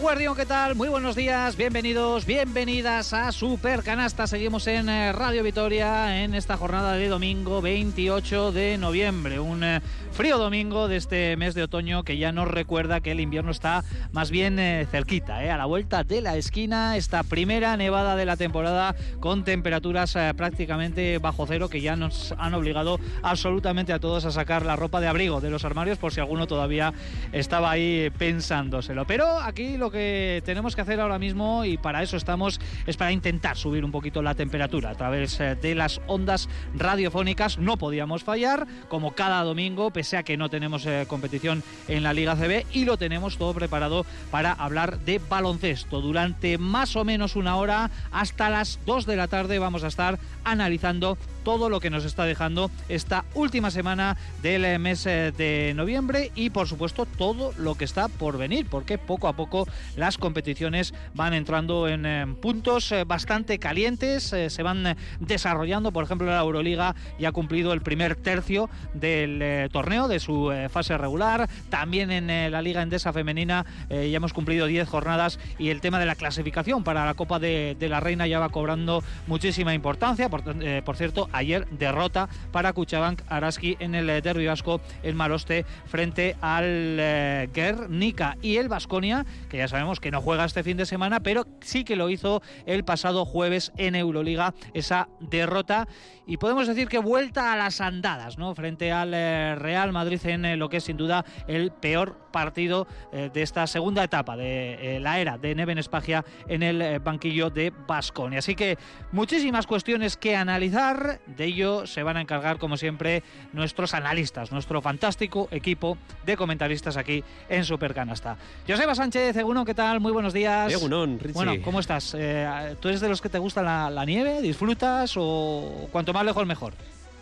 Guardión, ¿qué tal? Muy buenos días, bienvenidos, bienvenidas a Super Canasta. Seguimos en eh, Radio Vitoria en esta jornada de domingo 28 de noviembre. Un eh, frío domingo de este mes de otoño que ya nos recuerda que el invierno está más bien eh, cerquita, a la vuelta de la esquina. Esta primera nevada de la temporada con temperaturas prácticamente bajo cero que ya nos han obligado absolutamente a todos a sacar la ropa de abrigo de los armarios por si alguno todavía estaba ahí pensándoselo. Pero aquí lo que tenemos que hacer ahora mismo, y para eso estamos, es para intentar subir un poquito la temperatura a través eh, de las ondas radiofónicas. No podíamos fallar, como cada domingo, pese a que no tenemos eh, competición en la Liga CB, y lo tenemos todo preparado para hablar de baloncesto. Durante más o menos una hora, hasta las 2 de la tarde, vamos a estar analizando todo lo que nos está dejando esta última semana del eh, mes eh, de noviembre y por supuesto todo lo que está por venir, porque poco a poco las competiciones van entrando en eh, puntos bastante calientes, se van desarrollando, por ejemplo la Euroliga ya ha cumplido el primer tercio del torneo, de su fase regular, también en la Liga Endesa Femenina ya hemos cumplido 10 jornadas y el tema de la clasificación para la Copa de, la Reina ya va cobrando muchísima importancia, por, por cierto, ayer derrota para Cuchabank Araski en el eh, derbi vasco en Maloste frente al eh, Guernica y el Vasconia, que ya sabemos que no juega este fin de semana, pero sí que lo hizo el pasado jueves en Euroliga, esa derrota y podemos decir que vuelta a las andadas, ¿no? Frente al eh, Real Madrid en lo que es sin duda el peor partido de esta segunda etapa de la era de Neven Espagia en el banquillo de Basconia. Así que muchísimas cuestiones que analizar de ello se van a encargar, como siempre, nuestros analistas, nuestro fantástico equipo de comentaristas aquí en Supercanasta. Joseba Sánchez, Egunon, ¿qué tal? Muy buenos días. Egunon, Richie. Bueno, ¿cómo estás? Eh, ¿Tú eres de los que te gusta la, nieve? ¿Disfrutas o cuanto más lejos mejor?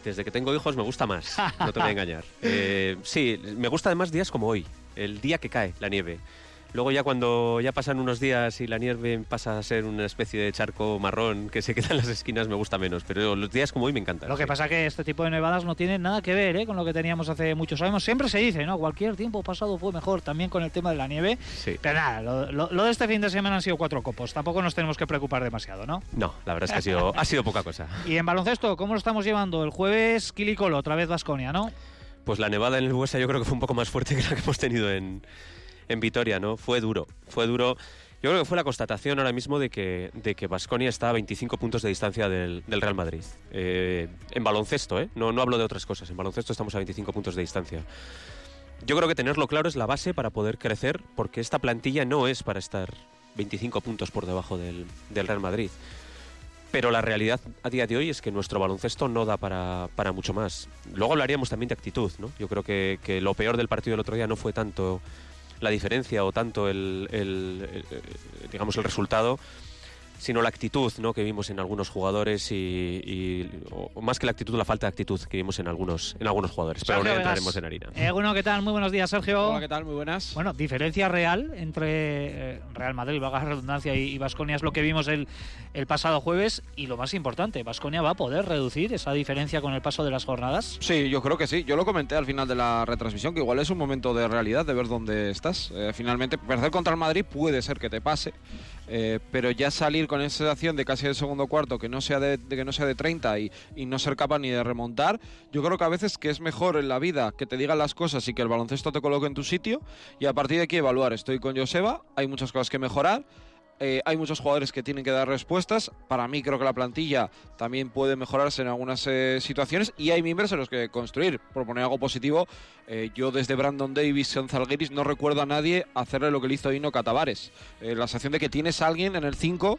Desde que tengo hijos me gusta más, no te voy a engañar. Eh, sí, me gusta además días como hoy, el día que cae la nieve. Luego ya cuando ya pasan unos días y la nieve pasa a ser una especie de charco marrón que se queda en las esquinas me gusta menos, pero los días como hoy me encantan. Lo que pasa es que este tipo de nevadas no tienen nada que ver ¿eh? con lo que teníamos hace muchos años. Siempre se dice, ¿no? Cualquier tiempo pasado fue mejor también con el tema de la nieve. Sí. Pero nada, lo, de este fin de semana han sido cuatro copos. Tampoco nos tenemos que preocupar demasiado, ¿no? No, la verdad es que ha sido, ha sido poca cosa. Y en baloncesto, ¿cómo lo estamos llevando? El jueves Quilicolo, otra vez Vasconia, ¿no? Pues la nevada en el Buesa yo creo que fue un poco más fuerte que la que hemos tenido en, en Vitoria, ¿no? Fue duro, fue duro. Yo creo que fue la constatación ahora mismo de que de que Basconia está a 25 puntos de distancia del, Real Madrid. Eh, en baloncesto, ¿eh? No, no hablo de otras cosas. En baloncesto estamos a 25 puntos de distancia. Yo creo que tenerlo claro es la base para poder crecer, porque esta plantilla no es para estar 25 puntos por debajo del, Real Madrid. Pero la realidad a día de hoy es que nuestro baloncesto no da para, para mucho más. Luego hablaríamos también de actitud, ¿no? Yo creo que, que lo peor del partido del otro día no fue tanto la diferencia o tanto el, digamos el resultado sino la actitud ¿no? que vimos en algunos jugadores y, más que la actitud, la falta de actitud que vimos en algunos, en algunos jugadores. Pero ahora entraremos en harina. Eh, bueno, ¿qué tal? Muy buenos días, Sergio. Hola, ¿qué tal? Muy buenas. Bueno, diferencia real entre eh, Real Madrid, vaga redundancia, y Vasconia es lo que vimos el, el pasado jueves y lo más importante, ¿Vasconia va a poder reducir esa diferencia con el paso de las jornadas? Sí, yo creo que sí. Yo lo comenté al final de la retransmisión, que igual es un momento de realidad, de ver dónde estás. Eh, finalmente, perder contra el Madrid puede ser que te pase. Eh, pero ya salir con esa sensación de casi el segundo cuarto que no sea de, que no sea de 30 y, y, no ser capaz ni de remontar, yo creo que a veces que es mejor en la vida que te digan las cosas y que el baloncesto te coloque en tu sitio y a partir de aquí evaluar. Estoy con Joseba, hay muchas cosas que mejorar eh, hay muchos jugadores que tienen que dar respuestas. Para mí creo que la plantilla también puede mejorarse en algunas eh, situaciones y hay miembros en los que construir. Proponer algo positivo. Eh, yo desde Brandon Davis en Zalgiris no recuerdo a nadie hacerle lo que le hizo Ino Catavares. la sensación de que tienes a alguien en el 5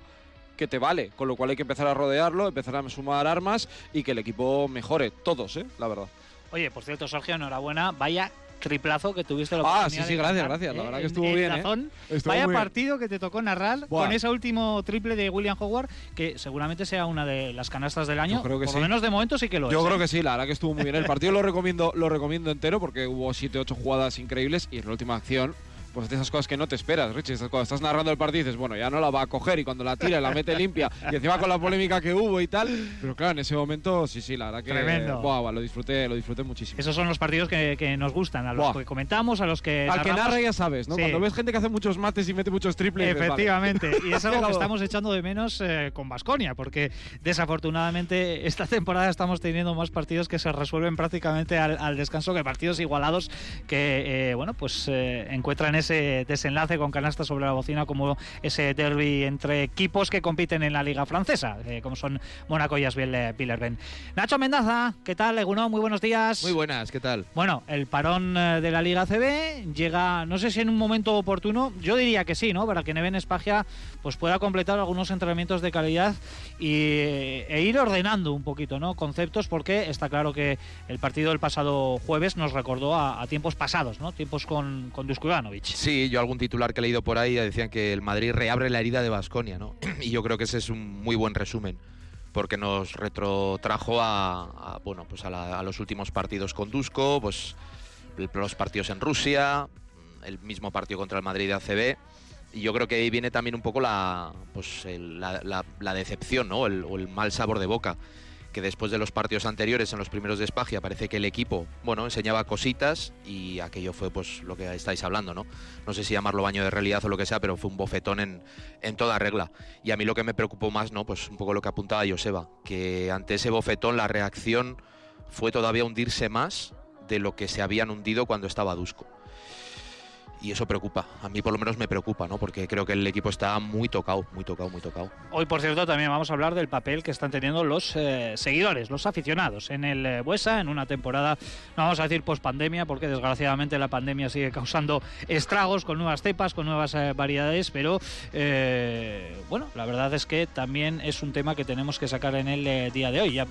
que te vale, con lo cual hay que empezar a rodearlo, empezar a sumar armas y que el equipo mejore, todos, ¿eh? la verdad. Oye, por cierto, Sergio, enhorabuena. Vaya triplazo que tuviste la Ah, sí, sí, gracias, gracias. La verdad que estuvo bien. ¿eh? Vaya partido que te tocó narrar con ese último triple de William Howard, que seguramente sea una de las canastas del año. creo que por lo menos de momento sí que lo Yo es. Yo creo ¿eh? que sí, la verdad que estuvo muy bien. El partido lo recomiendo, lo recomiendo entero porque hubo 7 8 jugadas increíbles y en la última acción pues de esas cosas que no te esperas, Richie. Cuando estás narrando el partido dices, bueno, ya no la va a coger y cuando la tira y la mete limpia y encima con la polémica que hubo y tal. Pero claro, en ese momento, sí, sí, la verdad que. Tremendo. Buah, lo disfruté, lo disfruté muchísimo. Esos son los partidos que, que nos gustan, a los Buah. que comentamos, a los que. Al que narra ya sabes, ¿no? Sí. Cuando ves gente que hace muchos mates y mete muchos triples. dices, vale. Efectivamente, y es algo que estamos echando de menos eh, con Basconia, porque desafortunadamente esta temporada estamos teniendo más partidos que se resuelven prácticamente al, al descanso que partidos igualados que, eh, bueno, pues eh, encuentran ese desenlace con canasta sobre la bocina como ese derby entre equipos que compiten en la liga francesa, eh, como son Mónaco y Asbel eh, Villerben. Nacho Mendaza, ¿qué tal? Eguno, muy buenos días. Muy buenas, ¿qué tal? Bueno, el parón eh, de la Liga CB llega, no sé si en un momento oportuno, yo diría que sí, ¿no? Para que Neven Espagia pues pueda completar algunos entrenamientos de calidad y, e ir ordenando un poquito, ¿no? Conceptos, porque está claro que el partido del pasado jueves nos recordó a, a tiempos pasados, ¿no? Tiempos con, con Ivanovic. Sí, yo algún titular que he leído por ahí decían que el Madrid reabre la herida de Basconia, ¿no? Y yo creo que ese es un muy buen resumen, porque nos retrotrajo a, bueno, pues a, los últimos partidos con Dusko, pues los partidos en Rusia, el mismo partido contra el Madrid de ACB. Y yo creo que ahí viene también un poco la, pues la, decepción, ¿no? O el mal sabor de boca. Que después de los partidos anteriores, en los primeros de Espagia, parece que el equipo, bueno, enseñaba cositas y aquello fue pues lo que estáis hablando, ¿no? No sé si llamarlo baño de realidad o lo que sea, pero fue un bofetón en, en toda regla. Y a mí lo que me preocupó más, ¿no? Pues un poco lo que apuntaba Joseba, que ante ese bofetón la reacción fue todavía hundirse más de lo que se habían hundido cuando estaba Dusko. Y eso preocupa, a mí por lo menos me preocupa, ¿no? Porque creo que el equipo está muy tocado, muy tocado, muy tocado. Hoy, por cierto, también vamos a hablar del papel que están teniendo los eh, seguidores, los aficionados en el eh, Buesa, en una temporada, no vamos a decir post-pandemia, porque desgraciadamente la pandemia sigue causando estragos con nuevas cepas, con nuevas eh, variedades, pero bueno, la verdad es que también es un tema que tenemos que sacar en el día de hoy. Ya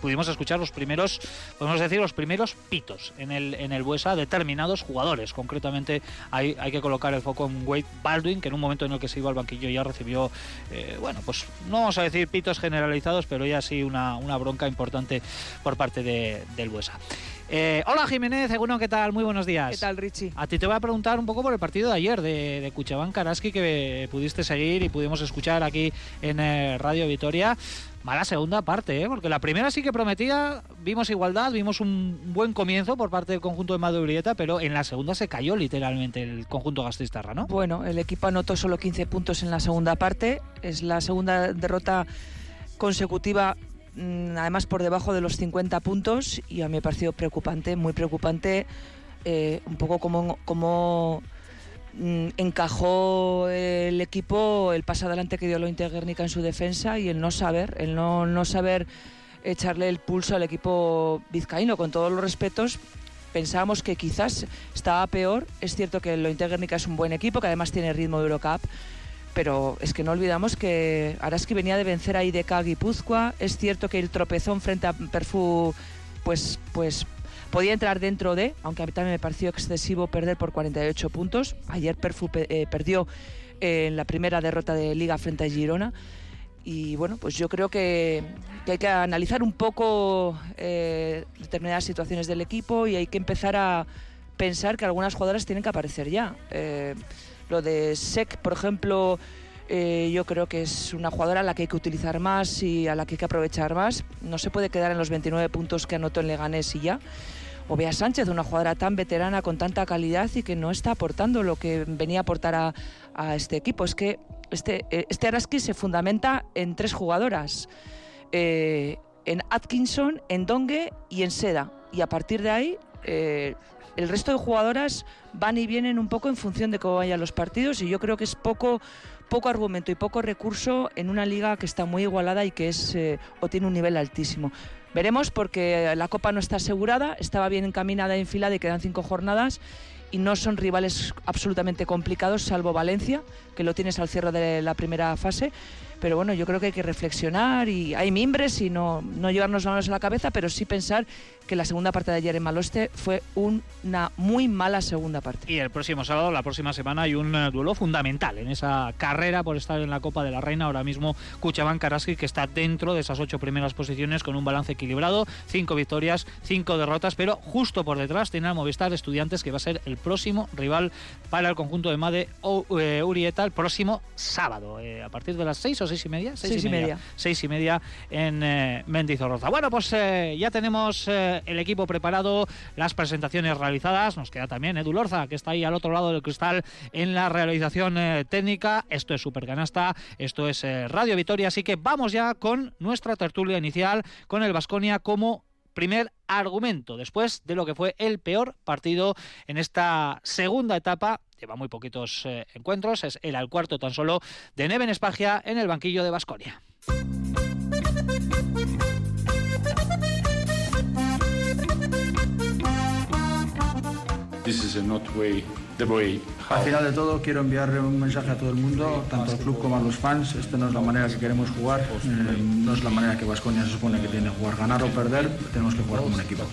pudimos escuchar los primeros, podemos decir, los primeros pitos en el, en el Buesa, determinados jugadores, concretamente hay, hay que colocar el foco en Wade Baldwin, que en un momento en el que se iba al banquillo ya recibió, eh, bueno, pues no vamos a decir pitos generalizados, pero ya sí una, una bronca importante por parte de, del Buesa. Eh, hola Jiménez, Egunon, ¿qué tal? Muy buenos días. ¿Qué tal, Richie? A ti te voy a preguntar un poco por el partido de ayer de, de Cuchabán Karaski que pudiste seguir y pudimos escuchar aquí en eh, Radio Vitoria. Mala segunda parte, ¿eh? porque la primera sí que prometía, vimos igualdad, vimos un buen comienzo por parte del conjunto de Madurieta, pero en la segunda se cayó literalmente el conjunto gastistarra, ¿no? Bueno, el equipo anotó solo 15 puntos en la segunda parte. Es la segunda derrota consecutiva, mm, además por debajo de los 50 puntos, y a mí me ha parecido preocupante, muy preocupante, eh, un poco como, como encajó el equipo el paso adelante que dio lo Guernica en su defensa y el no saber, el no, no saber echarle el pulso al equipo vizcaíno, con todos los respetos. Pensábamos que quizás estaba peor. Es cierto que el Guernica es un buen equipo, que además tiene ritmo de Eurocup, pero es que no olvidamos que Araski venía de vencer a IDK Guipúzcoa. Es cierto que el tropezón frente a Perfú, pues, pues podía entrar dentro de, aunque a mí también me pareció excesivo perder por 48 puntos. Ayer Perfú pe- eh, perdió eh, en la primera derrota de Liga frente a Girona. Y bueno, pues yo creo que, hay que analizar un poco eh, determinadas situaciones del equipo y hay que empezar a pensar que algunas jugadoras tienen que aparecer ya. Lo de Sec, por ejemplo, yo creo que es una jugadora a la que hay que utilizar más y a la que hay que aprovechar más. No se puede quedar en los 29 puntos que anotó en Leganés y ya. O Sánchez, una jugadora tan veterana con tanta calidad y que no está aportando lo que venía a aportar a, este equipo. Es que este, eh, este Araski se fundamenta en tres jugadoras. eh, en Atkinson, en Dongue y en Seda. Y a partir de ahí, eh, el resto de jugadoras van y vienen un poco en función de cómo vayan los partidos y yo creo que es poco poco argumento y poco recurso en una liga que está muy igualada y que es o tiene un nivel altísimo. Veremos porque la Copa no está asegurada, estaba bien encaminada y enfilada y quedan cinco jornadas y no son rivales absolutamente complicados, salvo Valencia, que lo tienes al cierre de la primera fase. pero bueno, yo creo que hay que reflexionar y hay mimbres y no, no llevarnos las manos a la cabeza, pero sí pensar que la segunda parte de ayer en Maloste fue una muy mala segunda parte. Y el próximo sábado, la próxima semana, hay un eh, duelo fundamental en esa carrera por estar en la Copa de la Reina. Ahora mismo Cuchabán Karaski, que está dentro de esas ocho primeras posiciones con un balance equilibrado, cinco victorias, cinco derrotas, pero justo por detrás tiene a Movistar Estudiantes, que va a ser el próximo rival para el conjunto de Made eh, Urieta el próximo sábado, eh, a partir de las seis o seis y media. Seis, y, media. Seis y media en eh, Mendizorroza. Bueno, pues ya tenemos el equipo preparado, las presentaciones realizadas. Nos queda también Edu Lorza, que está ahí al otro lado del cristal en la realización técnica. Esto es Supercanasta, esto es Radio Vitoria, así que vamos ya con nuestra tertulia inicial, con el Vasconia como primer argumento después de lo que fue el peor partido en esta segunda etapa. Lleva muy poquitos eh, encuentros, es el al cuarto tan solo de Neven Espagia en el banquillo de Al final de todo quiero enviarle un mensaje a todo el mundo, tanto al club como a los fans. Esta no es la manera que queremos jugar, eh, no es la manera que Vasconia se supone que tiene que jugar. Ganar o perder, tenemos que jugar como un equipo.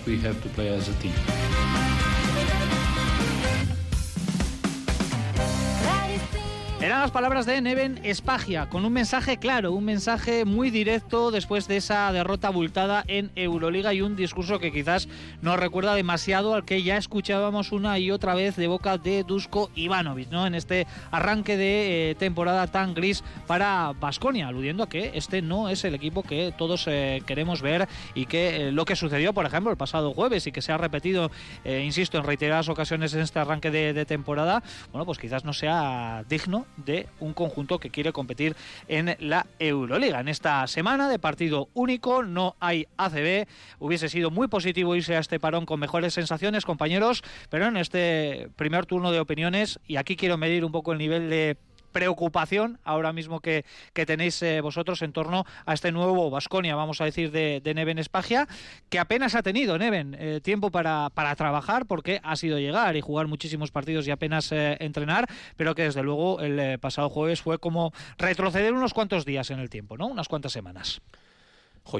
Eran las palabras de Neven Espagia, con un mensaje claro, un mensaje muy directo después de esa derrota abultada en Euroliga y un discurso que quizás nos recuerda demasiado al que ya escuchábamos una y otra vez de boca de Dusko Ivanovic, ¿no? En este arranque de eh, temporada tan gris para Basconia, aludiendo a que este no es el equipo que todos eh, queremos ver y que eh, lo que sucedió, por ejemplo, el pasado jueves y que se ha repetido, insisto, en reiteradas ocasiones en este arranque de temporada, bueno, pues quizás no sea digno de un conjunto que quiere competir en la Euroliga. En esta semana de partido único no hay ACB. Hubiese sido muy positivo irse a este parón con mejores sensaciones, compañeros, pero en este primer turno de opiniones, y aquí quiero medir un poco el nivel de preocupación ahora mismo que, tenéis eh, vosotros en torno a este nuevo Vasconia, vamos a decir, de, Neven Espagia, que apenas ha tenido Neven eh, tiempo para, trabajar porque ha sido llegar y jugar muchísimos partidos y apenas eh, entrenar, pero que desde luego el pasado jueves fue como retroceder unos cuantos días en el tiempo, ¿no? Unas cuantas semanas.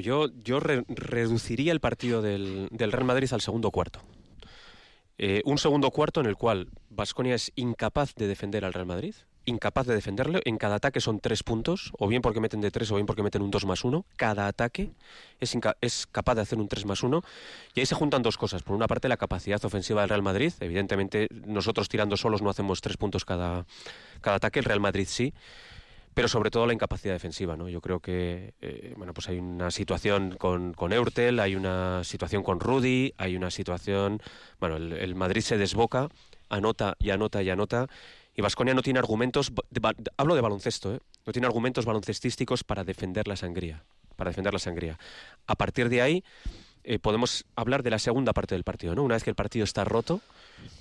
yo, yo reduciría el partido del, del Real Madrid al segundo cuarto. un segundo cuarto en el cual Vasconia es incapaz de defender al Real Madrid, incapaz de defenderlo. En cada ataque son tres puntos, o bien porque meten de tres o bien porque meten un dos más uno. Cada ataque es, es capaz de hacer un tres más uno. Y ahí se juntan dos cosas. Por una parte, la capacidad ofensiva del Real Madrid. Evidentemente, nosotros tirando solos no hacemos tres puntos cada, cada ataque. El Real Madrid sí. Pero sobre todo la incapacidad defensiva, ¿no? Yo creo que eh, bueno, pues hay una situación con, con Eurtel, hay una situación con Rudy, hay una situación. Bueno, el Madrid se desboca, anota y anota y anota y Vasconia no tiene argumentos, hablo de baloncesto, ¿eh? no tiene argumentos baloncestísticos para defender la sangría. Para defender la sangría. A partir de ahí eh, podemos hablar de la segunda parte del partido. ¿no? Una vez que el partido está roto,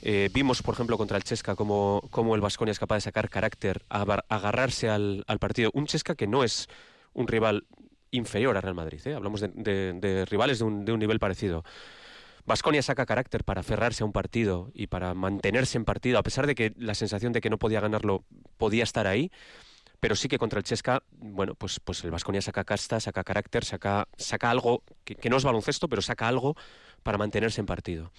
eh, vimos, por ejemplo, contra el Chesca cómo, cómo el Vasconia es capaz de sacar carácter, agarrarse al, al, partido. Un Chesca que no es un rival inferior a Real Madrid. Hablamos de, de, rivales de un, de un nivel parecido. Vasconia saca carácter para aferrarse a un partido y para mantenerse en partido, a pesar de que la sensación de que no podía ganarlo podía estar ahí. Pero sí que contra el Chesca, bueno, pues, pues el Vasconia saca casta, saca carácter, saca, saca algo que, no es baloncesto, pero saca algo para mantenerse en partido.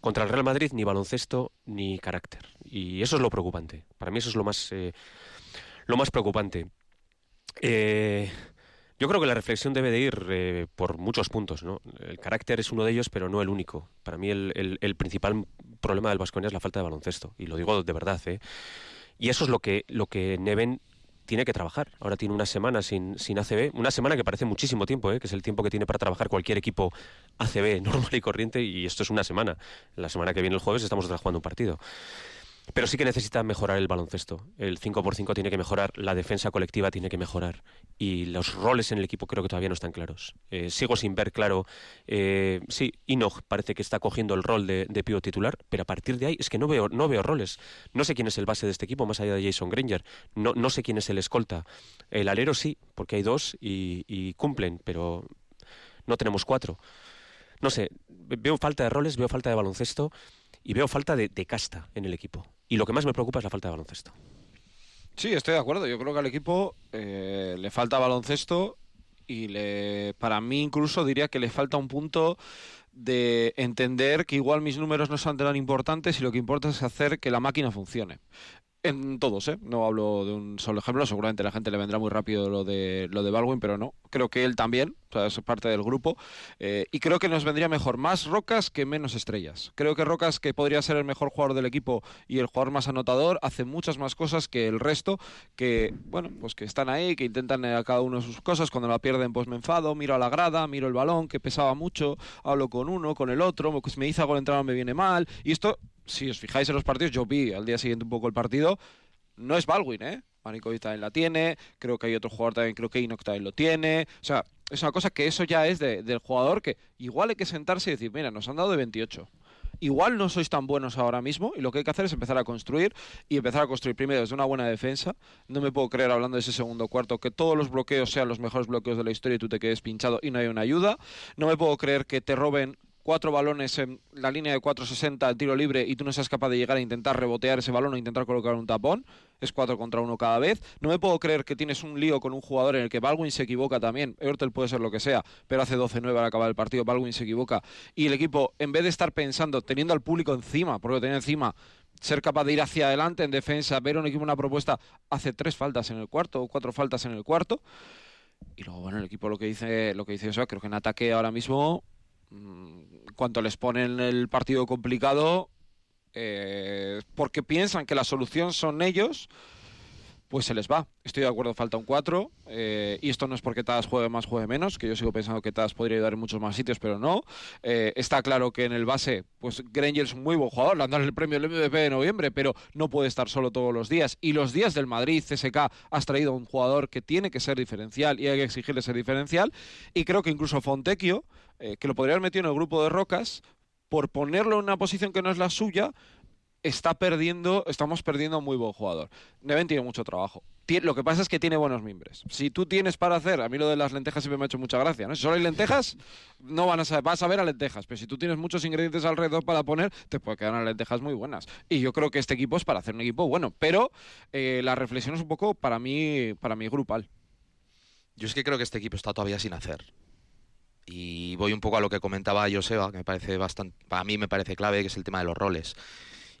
Contra el Real Madrid ni baloncesto ni carácter. Y eso es lo preocupante. Para mí eso es lo más, eh, lo más preocupante. Eh, yo creo que la reflexión debe de ir eh, por muchos puntos. ¿no? El carácter es uno de ellos, pero no el único. Para mí el, principal problema del Vasconia es la falta de baloncesto, y lo digo de verdad. ¿eh? Y eso es lo que, lo que Neven tiene que trabajar. Ahora tiene una semana sin, sin ACB, una semana que parece muchísimo tiempo, ¿eh? que es el tiempo que tiene para trabajar cualquier equipo ACB normal y corriente, y esto es una semana. La semana que viene el jueves estamos jugando un partido. Pero sí que necesita mejorar el baloncesto. El 5x5 tiene que mejorar, la defensa colectiva tiene que mejorar. Y los roles en el equipo creo que todavía no están claros. Eh, sigo sin ver claro. Eh, sí, Inoch parece que está cogiendo el rol de, de titular, pero a partir de ahí es que no veo, no veo roles. No sé quién es el base de este equipo, más allá de Jason Granger. No, no sé quién es el escolta. El alero sí, porque hay dos y cumplen, pero no tenemos cuatro. No sé, veo falta de roles, veo falta de baloncesto y veo falta de, casta en el equipo. Y lo que más me preocupa es la falta de baloncesto. Sí, estoy de acuerdo. Yo creo que al equipo eh, le falta baloncesto y le, para mí incluso diría que le falta un punto de entender que igual mis números no son tan importantes y lo que importa es hacer que la máquina funcione en todos, ¿eh? No hablo de un solo ejemplo, seguramente la gente le vendrá muy rápido lo de lo de Baldwin, pero no. Creo que él también, o sea, es parte del grupo. Eh, y creo que nos vendría mejor más Rocas que menos estrellas. Creo que Rocas, que podría ser el mejor jugador del equipo y el jugador más anotador, hace muchas más cosas que el resto, que, bueno, pues que están ahí, que intentan a cada uno sus cosas. Cuando la pierden, pues me enfado, miro a la grada, miro el balón, que pesaba mucho, hablo con uno, con el otro, pues me dice algo el entrenador me viene mal. Y esto si os fijáis en los partidos, yo vi al día siguiente un poco el partido, no es Baldwin, ¿eh? Manikovic también la tiene, creo que hay otro jugador también, creo que Inok también lo tiene, o sea, es una cosa que eso ya es del jugador que igual hay que sentarse y decir, mira, nos han dado de 28. Igual no sois tan buenos ahora mismo y lo que hay que hacer es empezar a construir y empezar a construir primero desde una buena defensa. No me puedo creer hablando de ese segundo cuarto que todos los bloqueos sean los mejores bloqueos de la historia y tú te quedes pinchado y no hay una ayuda. No me puedo creer que te roben cuatro balones en la línea de 460 al tiro libre y tú no seas capaz de llegar a intentar rebotear ese balón o intentar colocar un tapón, es cuatro contra uno cada vez. No me puedo creer que tienes un lío con un jugador en el que Baldwin se equivoca también. Eurtel puede ser lo que sea, pero hace 12-9 al acabar el partido, Baldwin se equivoca. Y el equipo, en vez de estar pensando, teniendo al público encima, porque lo tenía encima, ser capaz de ir hacia adelante en defensa, ver un equipo una propuesta, hace tres faltas en el cuarto o cuatro faltas en el cuarto. Y luego, bueno, el equipo lo que dice, lo que dice eso, creo que en ataque ahora mismo cuando les ponen el partido complicado, eh, porque piensan que la solución son ellos, pues se les va. Estoy de acuerdo, falta un 4. Eh, y esto no es porque Taz juegue más, juegue menos, que yo sigo pensando que Taz podría ayudar en muchos más sitios, pero no. Eh, está claro que en el base, pues Granger es un muy buen jugador, le han dado el premio del MVP de noviembre, pero no puede estar solo todos los días. Y los días del Madrid, CSK, has traído un jugador que tiene que ser diferencial y hay que exigirle ser diferencial. Y creo que incluso Fontecchio, eh, que lo podría haber metido en el grupo de Rocas, por ponerlo en una posición que no es la suya, está perdiendo, estamos perdiendo a un muy buen jugador. Neven tiene mucho trabajo. Lo que pasa es que tiene buenos mimbres. Si tú tienes para hacer, a mí lo de las lentejas siempre me ha hecho mucha gracia, ¿no? Si solo hay lentejas, no van a saber, vas a ver a lentejas, pero si tú tienes muchos ingredientes alrededor para poner, te puede quedar unas lentejas muy buenas. Y yo creo que este equipo es para hacer un equipo bueno, pero eh, la reflexión es un poco para mí, para mí grupal. Yo es que creo que este equipo está todavía sin hacer. Y voy un poco a lo que comentaba Joseba, que me parece bastante, para mí me parece clave, que es el tema de los roles.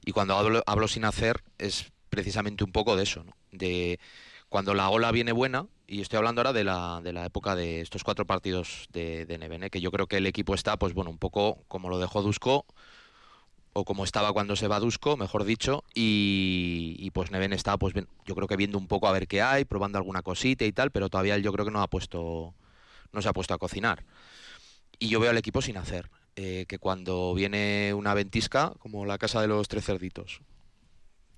Y cuando hablo, sin hacer es precisamente un poco de eso, ¿no? de cuando la ola viene buena, y estoy hablando ahora de la, de la época de estos cuatro partidos de, de Neven, que yo creo que el equipo está, pues bueno, un poco como lo dejó Dusko, o como estaba cuando se va Dusko, mejor dicho, y, pues Neven está, pues yo creo que viendo un poco a ver qué hay, probando alguna cosita y tal, pero todavía yo creo que no ha puesto, no se ha puesto a cocinar. Y yo veo al equipo sin hacer. Eh, que cuando viene una ventisca, como la casa de los tres cerditos,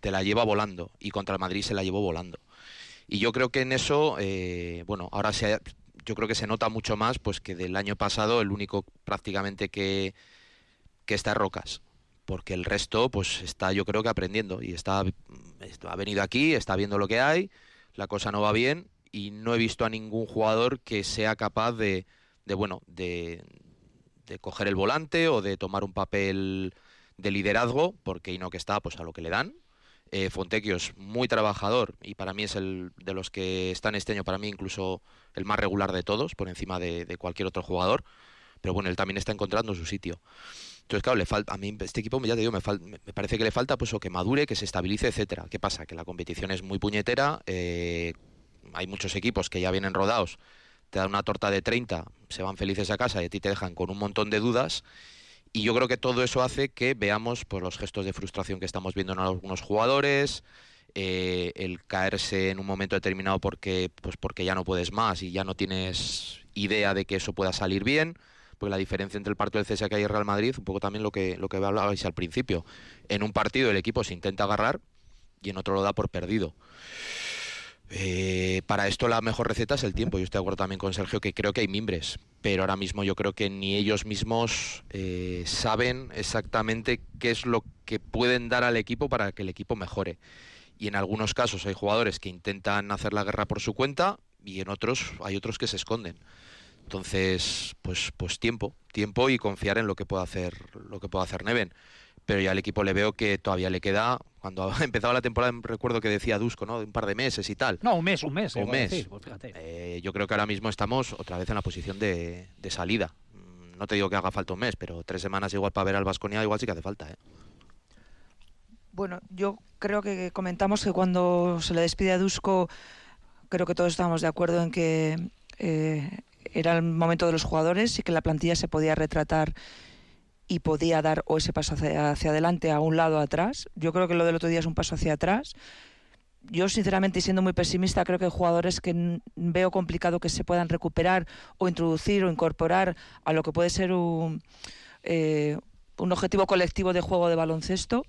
te la lleva volando y contra el Madrid se la llevó volando. Y yo creo que en eso, eh, bueno, ahora se, yo creo que se nota mucho más pues que del año pasado el único prácticamente que, que está Rocas, porque el resto pues está yo creo que aprendiendo y está ha venido aquí, está viendo lo que hay, la cosa no va bien y no he visto a ningún jugador que sea capaz de, de bueno, de, de coger el volante o de tomar un papel de liderazgo, porque que está pues a lo que le dan. Eh, Fontecchio es muy trabajador y para mí es el de los que están este año, para mí incluso el más regular de todos, por encima de, cualquier otro jugador. Pero bueno, él también está encontrando su sitio. Entonces, claro, le falta, a mí este equipo, ya te digo, me, me parece que le falta pues o que madure, que se estabilice, etcétera. ¿Qué pasa? Que la competición es muy puñetera, eh, hay muchos equipos que ya vienen rodados te dan una torta de 30, se van felices a casa y a ti te dejan con un montón de dudas. Y yo creo que todo eso hace que veamos pues, los gestos de frustración que estamos viendo en algunos jugadores, eh, el caerse en un momento determinado porque, pues porque ya no puedes más y ya no tienes idea de que eso pueda salir bien. Pues la diferencia entre el partido del CSKA y el Real Madrid, un poco también lo que, lo que hablabais al principio. En un partido el equipo se intenta agarrar y en otro lo da por perdido. Eh, para esto la mejor receta es el tiempo. Yo estoy de acuerdo también con Sergio que creo que hay mimbres, pero ahora mismo yo creo que ni ellos mismos eh, saben exactamente qué es lo que pueden dar al equipo para que el equipo mejore. Y en algunos casos hay jugadores que intentan hacer la guerra por su cuenta y en otros hay otros que se esconden. Entonces, pues, pues tiempo, tiempo y confiar en lo que pueda hacer, lo que pueda hacer Neven. Pero ya al equipo le veo que todavía le queda cuando empezaba la temporada recuerdo que decía Dusko, ¿no? De un par de meses y tal. No, un mes, un mes. Un mes. pues fíjate. Eh, yo creo que ahora mismo estamos otra vez en la posición de, de salida. Mm, No te digo que haga falta un mes, pero tres semanas igual para ver al Vasconia igual sí que hace falta, ¿eh? Bueno, yo creo que comentamos que cuando se le despide a Dusko, creo que todos estábamos de acuerdo en que eh, era el momento de los jugadores y que la plantilla se podía retratar y podía dar o ese paso hacia, hacia adelante a un lado atrás. Yo creo que lo del otro día es un paso hacia atrás. Yo, sinceramente, y siendo muy pesimista, creo que hay jugadores que veo complicado que se puedan recuperar o introducir o incorporar a lo que puede ser un, eh, un objetivo colectivo de juego de baloncesto.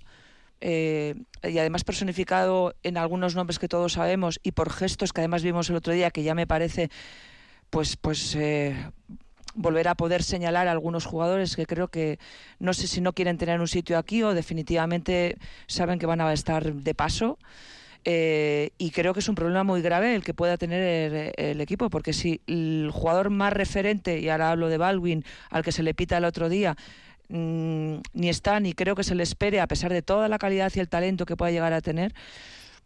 eh, y además personificado en algunos nombres que todos sabemos y por gestos que además vimos el otro día que ya me parece pues pues eh, volver a poder señalar a algunos jugadores que creo que no sé si no quieren tener un sitio aquí o definitivamente saben que van a estar de paso. Eh, y creo que es un problema muy grave el que pueda tener el, equipo, porque si el jugador más referente, y ahora hablo de Baldwin, al que se le pita el otro día, mm, ni está ni creo que se le espere, a pesar de toda la calidad y el talento que pueda llegar a tener,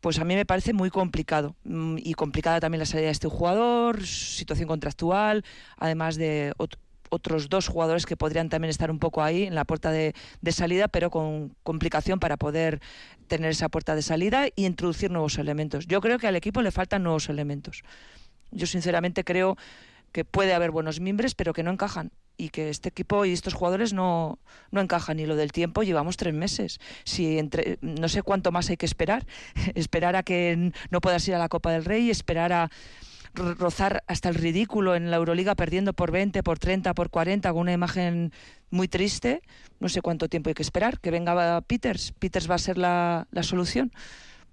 pues a mí me parece muy complicado. Mm, Y complicada también la salida de este jugador, situación contractual, además de ot- otros dos jugadores que podrían también estar un poco ahí en la puerta de, de salida, pero con complicación para poder tener esa puerta de salida y introducir nuevos elementos. Yo creo que al equipo le faltan nuevos elementos. Yo sinceramente creo que puede haber buenos miembros, pero que no encajan y que este equipo y estos jugadores no, no encajan. Y lo del tiempo, llevamos tres meses. Si entre, no sé cuánto más hay que esperar. esperar a que no puedas ir a la Copa del Rey, esperar a ro- rozar hasta el ridículo en la Euroliga perdiendo por 20, por 30, por 40 con una imagen muy triste. No sé cuánto tiempo hay que esperar. Que venga Peters. Peters va a ser la, la solución.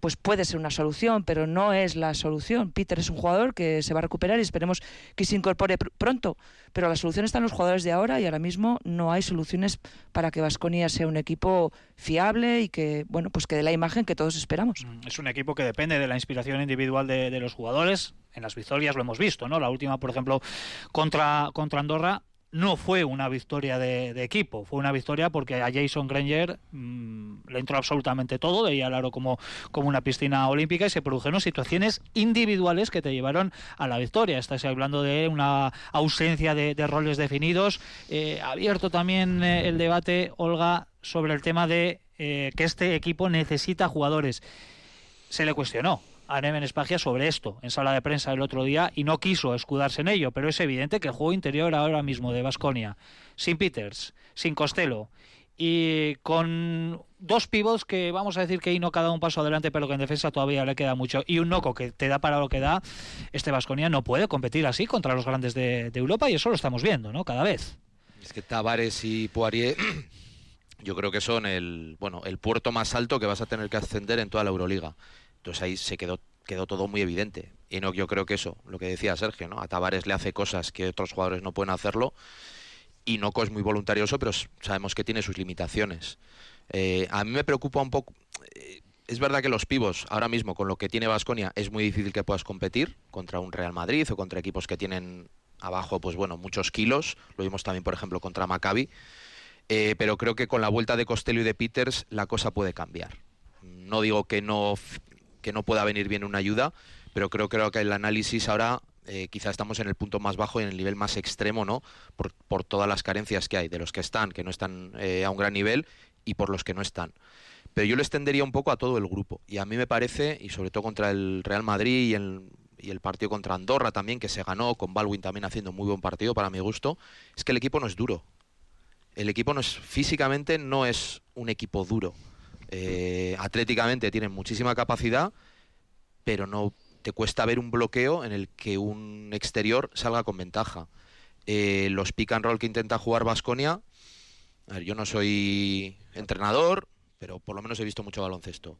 Pues puede ser una solución, pero no es la solución. Peter es un jugador que se va a recuperar y esperemos que se incorpore pr- pronto. Pero la solución está en los jugadores de ahora y ahora mismo no hay soluciones para que Vasconia sea un equipo fiable y que, bueno, pues que dé la imagen que todos esperamos. Mm, Es un equipo que depende de la inspiración individual de, de los jugadores. En las victorias lo hemos visto, ¿no? La última, por ejemplo, contra, contra Andorra no fue una victoria de, equipo, fue una victoria porque a Jason Granger mm, le entró absolutamente todo, veía el aro como, como una piscina olímpica y se produjeron situaciones individuales que te llevaron a la victoria. Estás hablando de una ausencia de, de roles definidos. Eh, abierto también eh, el debate, Olga, sobre el tema de eh, que este equipo necesita jugadores se le cuestionó a Neven Espagia sobre esto en sala de prensa el otro día y no quiso escudarse en ello, pero es evidente que el juego interior ahora mismo de Basconia, sin Peters, sin Costello y con dos pivots que vamos a decir que no cada un paso adelante, pero que en defensa todavía le queda mucho, y un Noco que te da para lo que da, este Basconia no puede competir así contra los grandes de, de Europa y eso lo estamos viendo, ¿no? Cada vez. Es que Tavares y Poirier yo creo que son el bueno el puerto más alto que vas a tener que ascender en toda la Euroliga. Entonces ahí se quedó quedó todo muy evidente. Y no, yo creo que eso, lo que decía Sergio, ¿no? A Tavares le hace cosas que otros jugadores no pueden hacerlo. Y Noco es muy voluntarioso, pero sabemos que tiene sus limitaciones. Eh, a mí me preocupa un poco. eh, es verdad que los pivos, ahora mismo, con lo que tiene Vasconia, es muy difícil que puedas competir contra un Real Madrid o contra equipos que tienen abajo, pues bueno, muchos kilos. Lo vimos también, por ejemplo, contra Maccabi. Eh, pero creo que con la vuelta de Costello y de Peters la cosa puede cambiar. No digo que no, que no pueda venir bien una ayuda, pero creo, creo que el análisis ahora eh, quizá estamos en el punto más bajo y en el nivel más extremo, ¿no? Por, por todas las carencias que hay, de los que están, que no están eh, a un gran nivel, y por los que no están. Pero yo lo extendería un poco a todo el grupo. Y a mí me parece, y sobre todo contra el Real Madrid y el, y el partido contra Andorra también, que se ganó, con Baldwin también haciendo muy buen partido para mi gusto, es que el equipo no es duro. El equipo no es físicamente no es un equipo duro. Eh, atléticamente tienen muchísima capacidad, pero no te cuesta ver un bloqueo en el que un exterior salga con ventaja. Eh, los pick and roll que intenta jugar Vasconia, yo no soy entrenador, pero por lo menos he visto mucho baloncesto.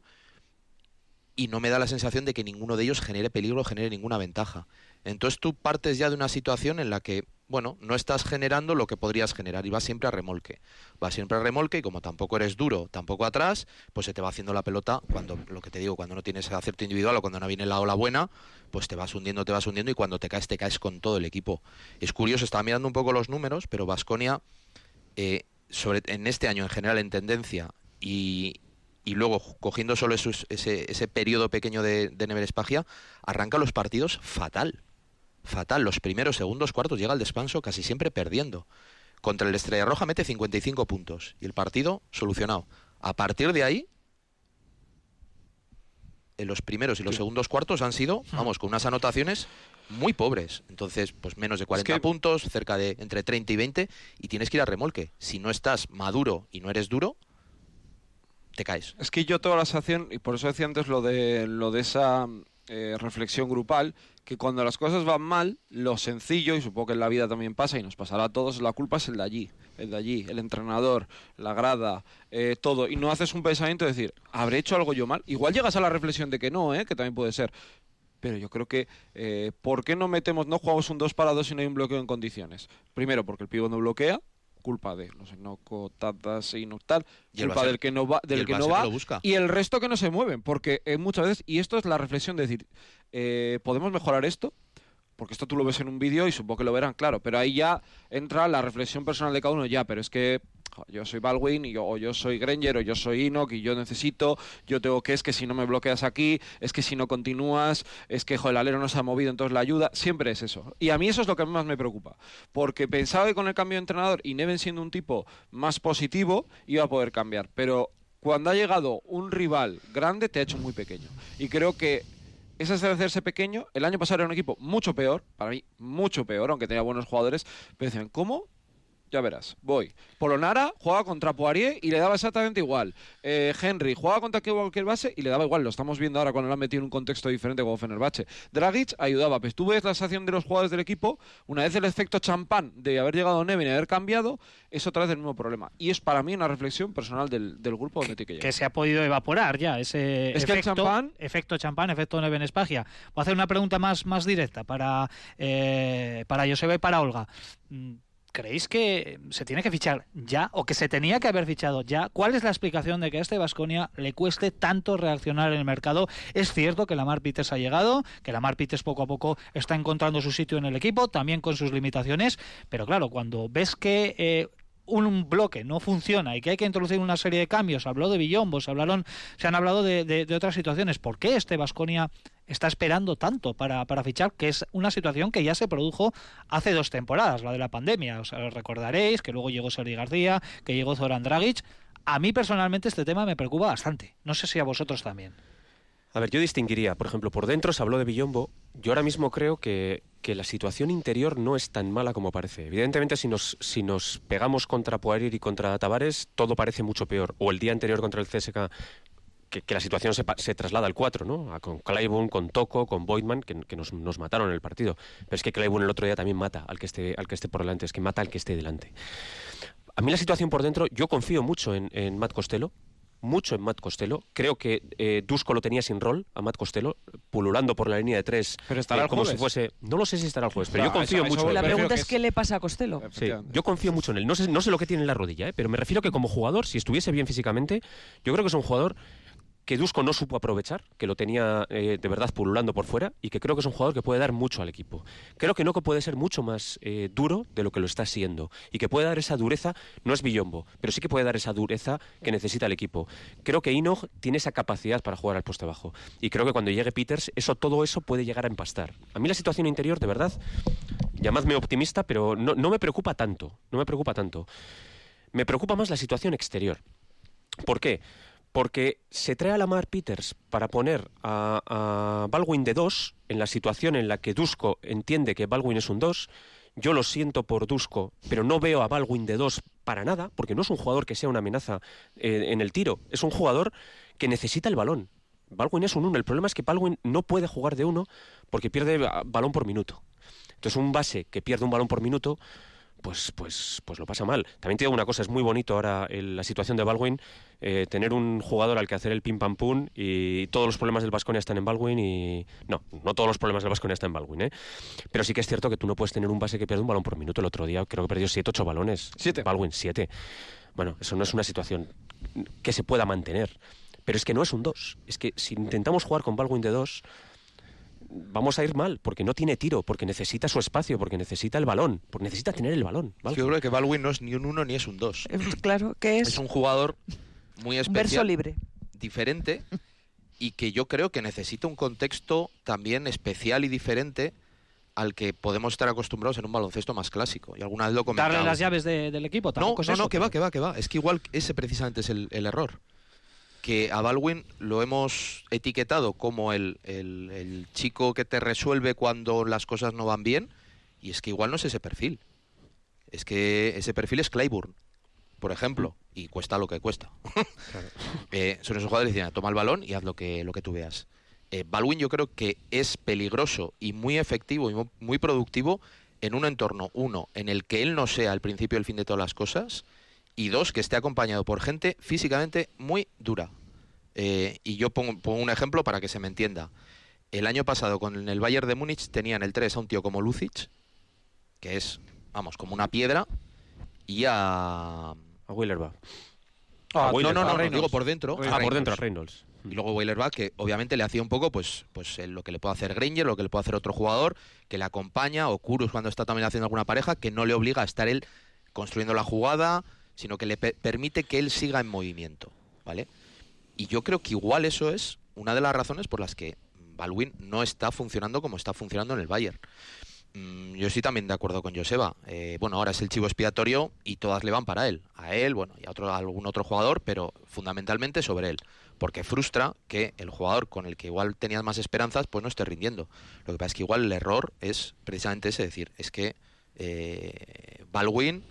Y no me da la sensación de que ninguno de ellos genere peligro, genere ninguna ventaja. Entonces tú partes ya de una situación en la que, bueno, no estás generando lo que podrías generar y vas siempre a remolque. Vas siempre a remolque y como tampoco eres duro, tampoco atrás, pues se te va haciendo la pelota cuando, lo que te digo, cuando no tienes acierto individual o cuando no viene la ola buena, pues te vas hundiendo, te vas hundiendo y cuando te caes, te caes con todo el equipo. Es curioso, estaba mirando un poco los números, pero Vasconia, sobre, en este año en general en tendencia y, luego cogiendo solo esos- ese, ese periodo pequeño de, de Never arranca los partidos fatal. Fatal. Los primeros, segundos, cuartos, llega al descanso casi siempre perdiendo. Contra el Estrella Roja mete 55 puntos y el partido solucionado. A partir de ahí, en los primeros y los segundos cuartos han sido, vamos, con unas anotaciones muy pobres. Entonces, pues menos de 40 que- puntos, cerca de entre 30 y 20, y tienes que ir a remolque. Si no estás maduro y no eres duro, te caes. Es que yo tengo la sensación, y por eso decía antes lo de, lo de esa eh, reflexión grupal, que cuando las cosas van mal, lo sencillo, y supongo que en la vida también pasa, y nos pasará a todos, la culpa es el de allí, el de allí, el entrenador, la grada, eh, todo, y no haces un pensamiento de decir, ¿habré hecho algo yo mal? Igual llegas a la reflexión de que no, ¿eh? que también puede ser. Pero yo creo que, eh, ¿por qué no metemos, no jugamos un 2 para 2 si no hay un bloqueo en condiciones? Primero, porque el pivo no bloquea, culpa de, no sé, no Tatas y no tal, culpa del que no va, y del el que no va, que lo busca. y el resto que no se mueven, porque eh, muchas veces, y esto es la reflexión de decir, eh, ¿podemos mejorar esto? Porque esto tú lo ves en un vídeo y supongo que lo verán, claro, pero ahí ya entra la reflexión personal de cada uno, ya, pero es que yo soy Baldwin y yo, o yo soy Granger o yo soy Enoch y yo necesito, yo tengo que, es que si no me bloqueas aquí, es que si no continúas, es que jo, el alero no se ha movido, entonces la ayuda, siempre es eso. Y a mí eso es lo que más me preocupa, porque pensaba que con el cambio de entrenador y Neven siendo un tipo más positivo iba a poder cambiar, pero cuando ha llegado un rival grande te ha hecho muy pequeño. Y creo que es hacerse pequeño. El año pasado era un equipo mucho peor, para mí mucho peor, aunque tenía buenos jugadores. Pero decían, ¿cómo? Ya verás, voy. Polonara jugaba contra Poirier y le daba exactamente igual. Eh, Henry jugaba contra cualquier base y le daba igual. Lo estamos viendo ahora cuando lo han metido en un contexto diferente como Fenerbahce. Dragic ayudaba. Pues tú ves la sensación de los jugadores del equipo. Una vez el efecto champán de haber llegado Nevin y haber cambiado, es otra vez el mismo problema. Y es para mí una reflexión personal del, del grupo donde que que se ha podido evaporar ya ese Es que el efecto, champán- efecto champán, efecto Neven Espagia. Voy a hacer una pregunta más, más directa para, eh, para Joseba y para Olga. ¿Creéis que se tiene que fichar ya o que se tenía que haber fichado ya? ¿Cuál es la explicación de que a este Vasconia le cueste tanto reaccionar en el mercado? Es cierto que Lamar Peters ha llegado, que Lamar Peters poco a poco está encontrando su sitio en el equipo, también con sus limitaciones, pero claro, cuando ves que eh, un bloque no funciona y que hay que introducir una serie de cambios, habló de Billombos, hablaron, se han hablado de, de- de otras situaciones. ¿Por qué este Vasconia está esperando tanto para, para fichar? Que es una situación que ya se produjo hace dos temporadas, la de la pandemia. O sea, recordaréis que luego llegó Sergi García, que llegó Zoran Dragic. A mí personalmente este tema me preocupa bastante. No sé si a vosotros también. A ver, yo distinguiría, por ejemplo, por dentro se habló de Villombo. Yo ahora mismo creo que, que la situación interior no es tan mala como parece. Evidentemente, si nos, si nos pegamos contra Poirier y contra Tavares, todo parece mucho peor. O el día anterior contra el CSK, que, que la situación se, pa- se traslada al 4, ¿no? A- con Claiborne, con Toco, con Boydman, que, que nos, nos mataron en el partido. Pero es que Claiborne el otro día también mata al que esté, al que esté por delante, es que mata al que esté delante. A mí la situación por dentro, yo confío mucho en, en Matt Costello, mucho en Matt Costello. Creo que eh, Dusko lo tenía sin rol a Matt Costello, pululando por la línea de tres. Pero estará el como jueves. si fuese. No lo sé si estará el jueves, pero No, yo confío eso- eso mucho. en La pregunta es es- qué le pasa a Costello. Sí, yo confío mucho en él. No sé, no sé lo que tiene en la rodilla, ¿eh? pero me refiero que como jugador, si estuviese bien físicamente, yo creo que es un jugador que Dusko no supo aprovechar, que lo tenía eh, de verdad pululando por fuera y que creo que es un jugador que puede dar mucho al equipo. Creo que no que puede ser mucho más eh, duro de lo que lo está siendo y que puede dar esa dureza, no es Billombo, pero sí que puede dar esa dureza que necesita el equipo. Creo que Inog tiene esa capacidad para jugar al poste bajo y creo que cuando llegue Peters, eso todo eso puede llegar a empastar. A mí la situación interior, de verdad, llamadme optimista, pero no, no me preocupa tanto, no me preocupa tanto. Me preocupa más la situación exterior. ¿Por qué? Porque se trae a Lamar Peters para poner a, a Baldwin de 2 en la situación en la que Dusko entiende que Baldwin es un 2. Yo lo siento por Dusko, pero no veo a Baldwin de 2 para nada, porque no es un jugador que sea una amenaza eh, en el tiro. Es un jugador que necesita el balón. Baldwin es un 1. El problema es que Baldwin no puede jugar de 1 porque pierde ah, balón por minuto. Entonces un base que pierde un balón por minuto, pues, pues, pues lo pasa mal. También te digo una cosa, es muy bonito ahora el- la situación de Baldwin, eh, tener un jugador al que hacer el pim pam pum y todos los problemas del Vasconia están en Baldwin y... No, no todos los problemas del Vasconia están en Baldwin, ¿eh? Pero sí que es cierto que tú no puedes tener un base que pierde un balón por minuto. El otro día creo que perdió 7, 8 balones. Siete. Baldwin, 7. Bueno, eso no es una situación que se pueda mantener. Pero es que no es un 2. Es que si intentamos jugar con Baldwin de 2, vamos a ir mal, porque no tiene tiro, porque necesita su espacio, porque necesita el balón, porque necesita tener el balón. Yo creo que Baldwin no es ni un 1 ni es un 2. Eh, Claro, que es, Es un jugador muy un verso especial. libre. diferente y que yo creo que necesita un contexto también especial y diferente al que podemos estar acostumbrados en un baloncesto más clásico. Y alguna vez lo comentaba. Darle las llaves de- del equipo, No, no, eso, no, que va, que va, que va. Es que igual ese precisamente es el, el error. Que a Baldwin lo hemos etiquetado como el, el- el chico que te resuelve cuando las cosas no van bien, y es que igual no es ese perfil. Es que ese perfil es Clayburn, por ejemplo, y cuesta lo que cuesta. Eh, son esos jugadores que dicen, toma el balón y haz lo que, lo que tú veas. Eh, Baldwin yo creo que es peligroso y muy efectivo y mu- muy productivo en un entorno, uno, en el que él no sea el principio y el fin de todas las cosas, y dos, que esté acompañado por gente físicamente muy dura. Eh, y yo pongo, pongo un ejemplo para que se me entienda. El año pasado con el Bayern de Múnich tenían el 3 a un tío como Lucic, que es, vamos, como una piedra, y a... A Wheelerback. Ah, A Wheeler, no, no, no, no, Reynolds. digo por dentro. Ah, a por dentro a Reynolds. Y luego Weilerbach, que obviamente le hacía un poco, pues, pues eh, lo que le puede hacer Granger, lo que le puede hacer otro jugador, que le acompaña, o Kurus cuando está también haciendo alguna pareja, que no le obliga a estar él construyendo la jugada, sino que le pe- permite que él siga en movimiento, ¿vale? Y yo creo que igual eso es una de las razones por las que Baldwin no está funcionando como está funcionando en el Bayern. Mm, yo estoy también de acuerdo con Joseba. Eh, bueno, ahora es el chivo expiatorio y todas le van para él. A él, bueno, y a, otro, a algún otro jugador, pero fundamentalmente sobre él. Porque frustra que el jugador con el que igual tenías más esperanzas, pues no esté rindiendo. Lo que pasa es que igual el error es precisamente ese, decir, es que eh, Baldwin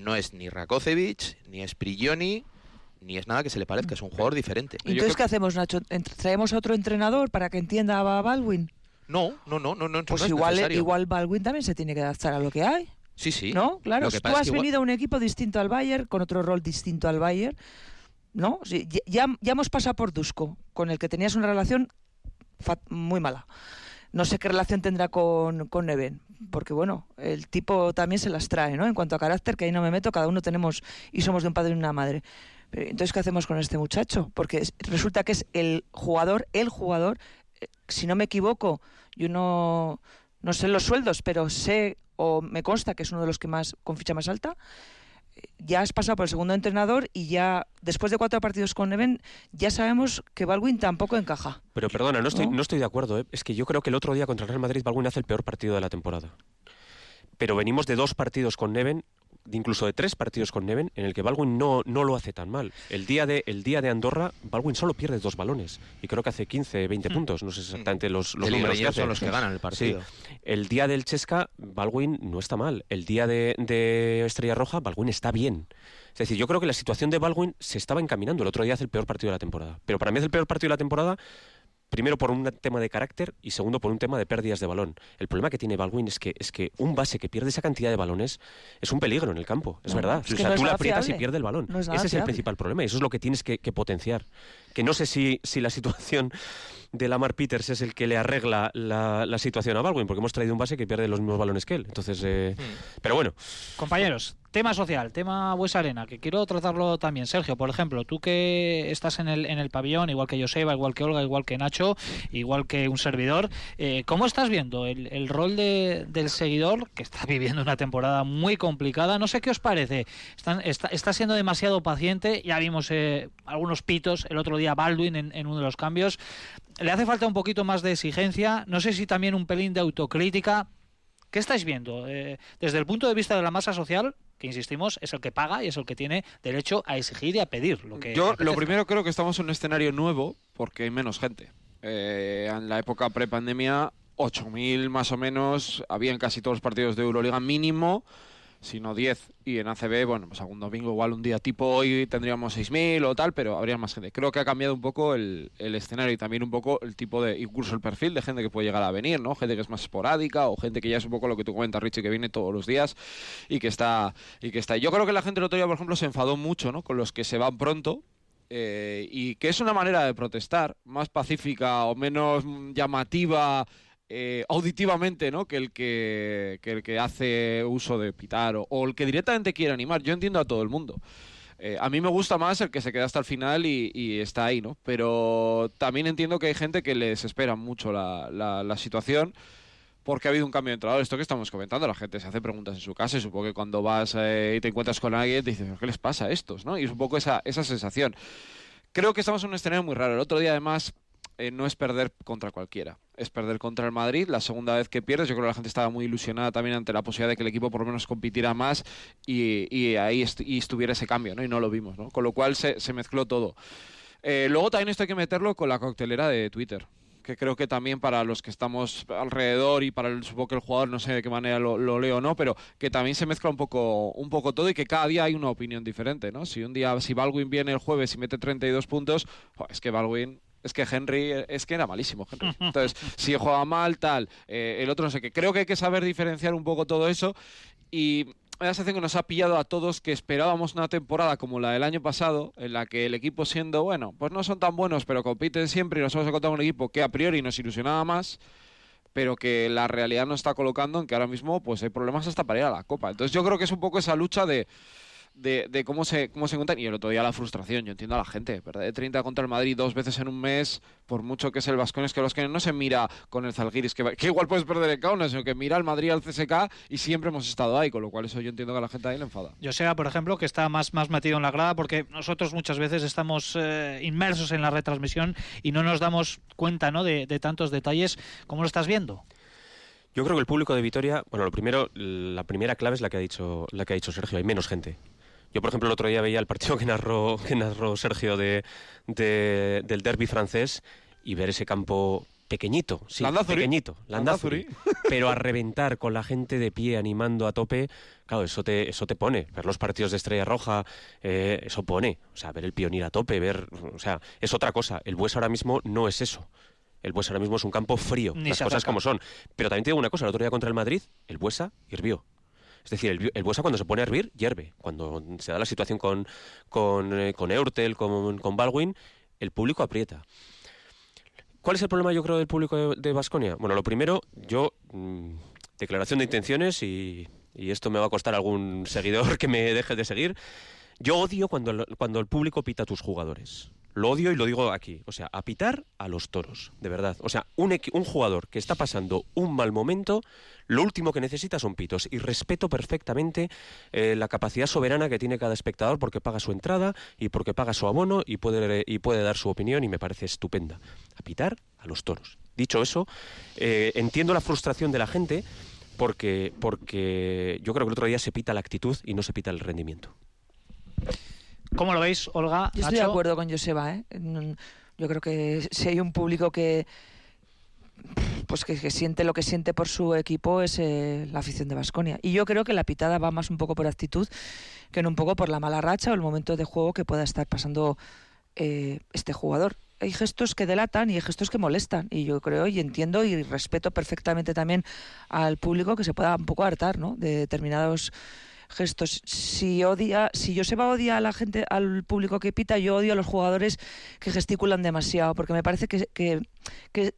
no es ni Rakocevic, ni es Prigioni, ni es nada que se le parezca, es un jugador diferente. ¿Y Entonces, ¿qué hacemos, Nacho? ¿Traemos a otro entrenador para que entienda a Baldwin? No, no, no, no, no, Pues no igual, igual Baldwin también se tiene que adaptar a lo que hay. Sí, sí. ¿No? Claro, tú has igual- venido a un equipo distinto al Bayern, con otro rol distinto al Bayern, ¿no? Sí, ya- ya, hemos pasado por Dusko, con el que tenías una relación fa- muy mala. No sé qué relación tendrá con, con Neven, porque bueno, el tipo también se las trae, ¿no? En cuanto a carácter, que ahí no me meto, cada uno tenemos y somos de un padre y una madre. Pero, entonces, ¿qué hacemos con este muchacho? Porque es- resulta que es el jugador, el jugador, eh, si no me equivoco, yo no, no sé los sueldos, pero sé o me consta que es uno de los que más con ficha más alta. Ya has pasado por el segundo entrenador y ya después de cuatro partidos con Neven ya sabemos que Baldwin tampoco encaja. Pero perdona, no estoy, ¿No? no estoy de acuerdo. ¿eh? Es que yo creo que el otro día contra el Real Madrid Baldwin hace el peor partido de la temporada. Pero venimos de dos partidos con Neven, incluso de tres partidos con Neven, en el que Baldwin no, no lo hace tan mal. El día, de, el día de Andorra, Baldwin solo pierde dos balones. Y creo que hace 15, 20 puntos. No sé exactamente los, los El números que hace. son los que ganan el partido. Sí. El día del Chesca, Baldwin no está mal. El día de, de Estrella Roja, Baldwin está bien. Es decir, yo creo que la situación de Baldwin se estaba encaminando. El otro día hace el peor partido de la temporada. Pero para mí es el peor partido de la temporada Primero por un tema de carácter y segundo por un tema de pérdidas de balón. El problema que tiene Baldwin es que, es que un base que pierde esa cantidad de balones es un peligro en el campo, es No, verdad. es o sea, no tú la aprietas y pierde el balón. No es nada Ese es el principal problema y eso es lo que tienes que, que potenciar. Que no sé si, si la situación de Lamar Peters es el que le arregla la, la situación a Baldwin, porque hemos traído un base que pierde los mismos balones que él. Entonces, eh, pero bueno, Compañeros, tema social, tema Buesa Arena, que quiero tratarlo también. Sergio, por ejemplo, tú que estás en el, en el pabellón, igual que Joseba, igual que Olga, igual que Nacho, igual que un servidor, eh, ¿cómo estás viendo el, el rol de- del seguidor que está viviendo una temporada muy complicada? No sé qué os parece. Están- está, está siendo demasiado paciente. Ya vimos eh, algunos pitos el otro día Baldwin en, en uno de los cambios. Le hace falta un poquito más de exigencia. No sé si también un pelín de autocrítica. ¿Qué estáis viendo? Eh, desde el punto de vista de la masa social, que insistimos, es el que paga y es el que tiene derecho a exigir y a pedir lo que. Yo lo primero creo que estamos en un escenario nuevo porque hay menos gente. Eh, en la época prepandemia, 8.000 más o menos, había en casi todos los partidos de Euroliga mínimo, sino 10. Y en ACB, bueno, pues algún domingo igual un día tipo hoy tendríamos 6.000 o tal, pero habría más gente. Creo que ha cambiado un poco el, el escenario y también un poco el tipo de, incluso el perfil de gente que puede llegar a venir, ¿no? Gente que es más esporádica o gente que ya es un poco lo que tú comentas, Richie, que viene todos los días y que está y que está. Yo creo que la gente el otro día, por ejemplo, se enfadó mucho, ¿no? Con los que se van pronto, eh, y que es una manera de protestar más pacífica o menos llamativa eh, auditivamente ¿no? que, el que, que el que hace uso de pitar o, el que directamente quiere animar. Yo entiendo a todo el mundo. Eh, a mí me gusta más el que se queda hasta el final y, está ahí, ¿no? Pero también entiendo que hay gente que les espera mucho la, la- situación porque ha habido un cambio de entrenador. Esto que estamos comentando, la gente se hace preguntas en su casa y supongo que cuando vas eh, y te encuentras con alguien te dices, "¿Pero ¿qué les pasa a estos? ¿no? Y es un poco esa, esa sensación. creo que estamos en un escenario muy raro. El otro día, además, eh, no es perder contra cualquiera, es perder contra el Madrid. La segunda vez que pierdes, yo creo que la gente estaba muy ilusionada también ante la posibilidad de que el equipo por lo menos compitiera más y, ahí estuviera ese cambio, ¿no? Y no lo vimos, ¿no? Con lo cual se, mezcló todo. Eh, luego también esto hay que meterlo con la coctelera de Twitter que creo que también para los que estamos alrededor y para el, supongo que el jugador no sé de qué manera lo, leo o no, pero que también se mezcla un poco, un poco todo y que cada día hay una opinión diferente, ¿no? Si un día, si Baldwin viene el jueves y mete 32 puntos, es que Baldwin es que Henry es que era malísimo Henry. Entonces, si juega mal, tal, eh, el otro no sé qué. Creo que hay que saber diferenciar un poco todo eso y la sensación que nos ha pillado a todos que esperábamos una temporada como la del año pasado, en la que el equipo siendo, bueno, pues no son tan buenos, pero compiten siempre y nos hemos encontrado un equipo que a priori nos ilusionaba más, pero que la realidad nos está colocando en que ahora mismo pues hay problemas hasta para ir a la Copa. Entonces yo creo que es un poco esa lucha de de, cómo se cómo se encuentran. Y el otro día la frustración, yo entiendo a la gente, ¿verdad? De 30 contra el Madrid dos veces en un mes, por mucho que es el Vascones, es que los que no se mira con el Zalgiris, que, que igual puedes perder el Kaunas, sino que mira al Madrid al CSK y siempre hemos estado ahí, con lo cual eso yo entiendo que a la gente ahí le enfada. Yo sea, por ejemplo, que está más, más metido en la grada, porque nosotros muchas veces estamos eh, inmersos en la retransmisión y no nos damos cuenta ¿no? de, de tantos detalles. ¿Cómo lo estás viendo? Yo creo que el público de Vitoria, bueno, lo primero, la primera clave es la que ha dicho, la que ha dicho Sergio, hay menos gente. Yo, por ejemplo, el otro día veía el partido que narró, que narró Sergio de, del derby francés y ver ese campo pequeñito, sí, pequeñito, Landazuri, pero a reventar con la gente de pie animando a tope, claro, eso te, eso te pone, ver los partidos de Estrella Roja, eh, eso pone, o sea, ver el Pionir a tope, ver, o sea, es otra cosa, el Bues ahora mismo no es eso. El Buesa ahora mismo es un campo frío, las cosas como son. Pero también te digo una cosa, el otro día contra el Madrid, el Buesa hirvió. Es decir, el, el Buesa cuando se pone a hervir, hierve. Cuando se da la situación con, con, eh, con Eurtel, con, con Baldwin, el público aprieta. ¿Cuál es el problema, yo creo, del público de Vasconia? Bueno, lo primero, yo, mm, declaración de intenciones, y, y, esto me va a costar algún seguidor que me deje de seguir. Yo odio cuando, cuando el público pita a tus jugadores. Lo odio y lo digo aquí. O sea, a pitar a los toros, de verdad. O sea, un, jugador que está pasando un mal momento, lo último que necesita son pitos. Y respeto perfectamente eh, la capacidad soberana que tiene cada espectador porque paga su entrada y porque paga su abono y puede, y puede dar su opinión y me parece estupenda. A pitar a los toros. Dicho eso, eh, entiendo la frustración de la gente porque, porque yo creo que el otro día se pita la actitud y no se pita el rendimiento. ¿Cómo lo veis, Olga? Yo estoy de acuerdo con Joseba. ¿eh? Yo creo que si hay un público que pues que, siente lo que siente por su equipo es eh, la afición de Basconia. Y yo creo que la pitada va más un poco por actitud que no un poco por la mala racha o el momento de juego que pueda estar pasando eh, este jugador. Hay gestos que delatan y hay gestos que molestan. Y yo creo y entiendo y respeto perfectamente también al público que se pueda un poco hartar ¿no? de determinados gestos. Si odia, si Joseba odia a la gente, al público que pita, yo odio a los jugadores que gesticulan demasiado, porque me parece que, que, que,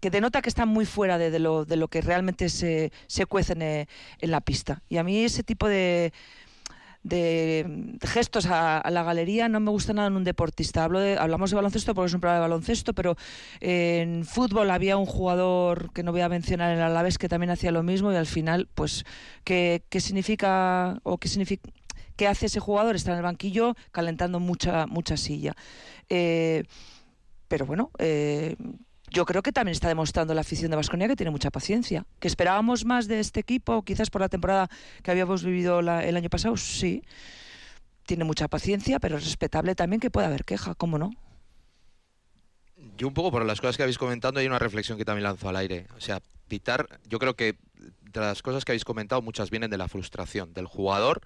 que denota que están muy fuera de, lo, de lo que realmente se, se cuecen en la pista. Y a mí ese tipo de de gestos a, la galería no me gusta nada en un deportista. Hablo de, hablamos de baloncesto porque es un programa de baloncesto, pero en fútbol había un jugador que no voy a mencionar en Alavés que también hacía lo mismo y al final, pues, ¿qué, qué significa o qué significa qué hace ese jugador? Está en el banquillo calentando mucha mucha silla. Eh, pero bueno, eh, yo creo que también está demostrando la afición de Vasconia que tiene mucha paciencia. ¿Que esperábamos más de este equipo, quizás por la temporada que habíamos vivido el año pasado? Sí. Tiene mucha paciencia, pero es respetable también que pueda haber queja, ¿cómo no? Yo un poco por las cosas que habéis comentado hay una reflexión que también lanzo al aire. O sea, pitar, yo creo que de las cosas que habéis comentado muchas vienen de la frustración del jugador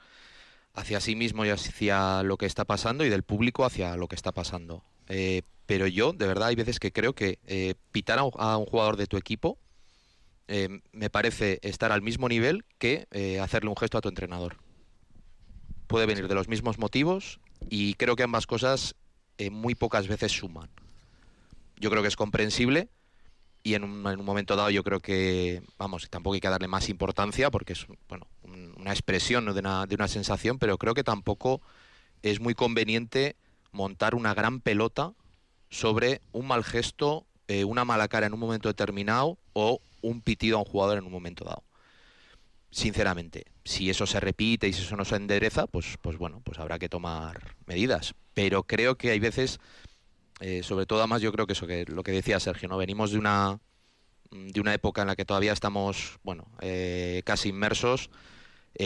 hacia sí mismo y hacia lo que está pasando y del público hacia lo que está pasando. Eh, pero yo, de verdad, hay veces que creo que eh, pitar a un, jugador de tu equipo eh, me parece estar al mismo nivel que eh, hacerle un gesto a tu entrenador. Puede venir de los mismos motivos y creo que ambas cosas muy pocas veces suman. Yo creo que es comprensible y en un, momento dado yo creo que, vamos, tampoco hay que darle más importancia porque es bueno, una expresión una, de una sensación, pero creo que tampoco es muy conveniente montar una gran pelota sobre un mal gesto, eh, una mala cara en un momento determinado o un pitido a un jugador en un momento dado. Sinceramente, si eso se repite y si eso no se endereza, pues, pues bueno, pues habrá que tomar medidas. pero creo que hay veces, eh, sobre todo además yo creo que eso que lo que decía Sergio, ¿no? Venimos de una de una época en la que todavía estamos, bueno, eh, casi inmersos,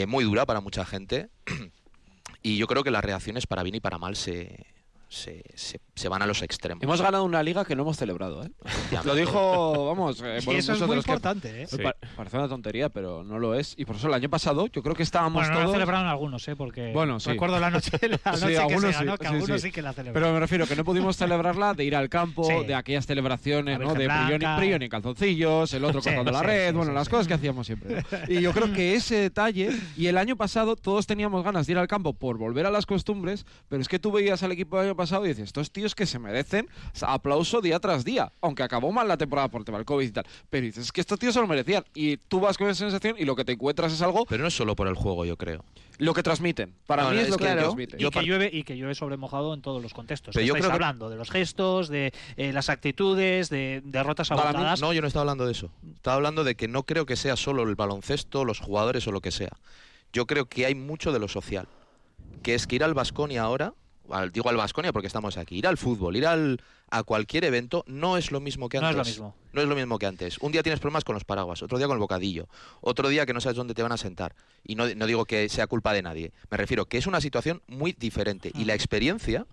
muy dura para mucha gente, y yo creo que las reacciones para bien y para mal se, se, se, se van a los extremos. Hemos ganado una liga que no hemos celebrado, ¿eh? Lo dijo, vamos, eh, Y bueno, eso es muy los que- importante, ¿eh? Sí. Pa- Parece una tontería, pero no lo es. Y por eso el año pasado yo creo que estábamos Bueno, no la todos... celebraron algunos, ¿eh? Porque Bueno, sí. recuerdo la noche, la Sí, noche que algunos se ganó, sí, que sí, algunos sí. sí que la celebraron. Pero me refiero que no pudimos celebrarla de ir al campo, Sí. de aquellas celebraciones, La ¿no? De. Prioni en calzoncillos, el otro Sí, cortando la sí, red, sí, bueno, sí, las sí. cosas que hacíamos siempre. ¿no? Y yo creo que ese detalle, y el año pasado todos teníamos ganas de ir al campo por volver a las costumbres, pero es que tú veías al equipo del año pasado y dices, estos tíos que se merecen aplauso día tras día, aunque acabó mal la temporada por tema del COVID y tal. Pero dices, es que estos tíos se lo merecían. Y tú vas con esa sensación y lo que te encuentras es algo, Pero no es solo por el juego, yo creo. lo que transmiten. Para No, mí es, es lo que claro. transmiten. y, yo que par- llueve, y que llueve sobre mojado en todos los contextos. Pero yo Estáis creo que- hablando de los gestos, de eh, las actitudes, de derrotas agotadas. No, yo no estaba hablando de eso. Estaba hablando de que no creo que sea solo el baloncesto, los jugadores o lo que sea. Yo creo que hay mucho de lo social. Que es que ir al Basconia ahora, digo al Basconia porque estamos aquí, ir al fútbol, ir al, a cualquier evento no es lo mismo que No antes. es lo mismo. No es lo mismo que antes. Un día tienes problemas con los paraguas, otro día con el bocadillo, otro día que no sabes dónde te van a sentar. Y no, no digo que sea culpa de nadie. Me refiero que es una situación muy diferente y la experiencia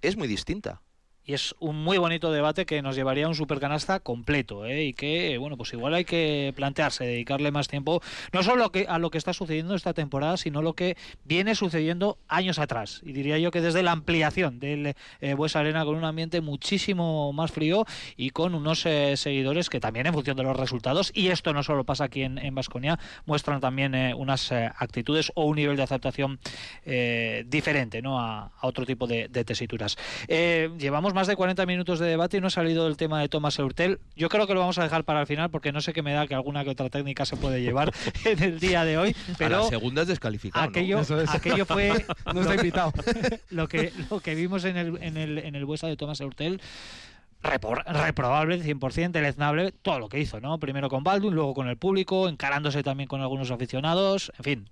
es muy distinta. Y es un muy bonito debate que nos llevaría a un supercanasta completo, ¿eh? y que, bueno, pues igual hay que plantearse, dedicarle más tiempo, no solo que, a lo que está sucediendo esta temporada, sino lo que viene sucediendo años atrás. Y diría yo que desde la ampliación del eh, Arena con un ambiente muchísimo más frío y con unos eh, seguidores que también en función de los resultados, y esto no solo pasa aquí en Vasconia, muestran también eh, unas eh, actitudes o un nivel de aceptación eh, diferente ¿no? a, otro tipo de, de tesituras. Eh, llevamos más de 40 minutos de debate y no ha salido el tema de Thomas Eurtel. Yo creo que lo vamos a dejar para el final porque no sé qué me da que alguna que otra técnica se puede llevar en el día de hoy, a la pero segunda es descalificado. aquello, es. aquello fue No está invitado. lo que lo que vimos en el en el en el Buesa de Thomas Eurtel repor- reprobable 100% deleznable todo lo que hizo no primero con Baldwin luego con el público encarándose también con algunos aficionados en fin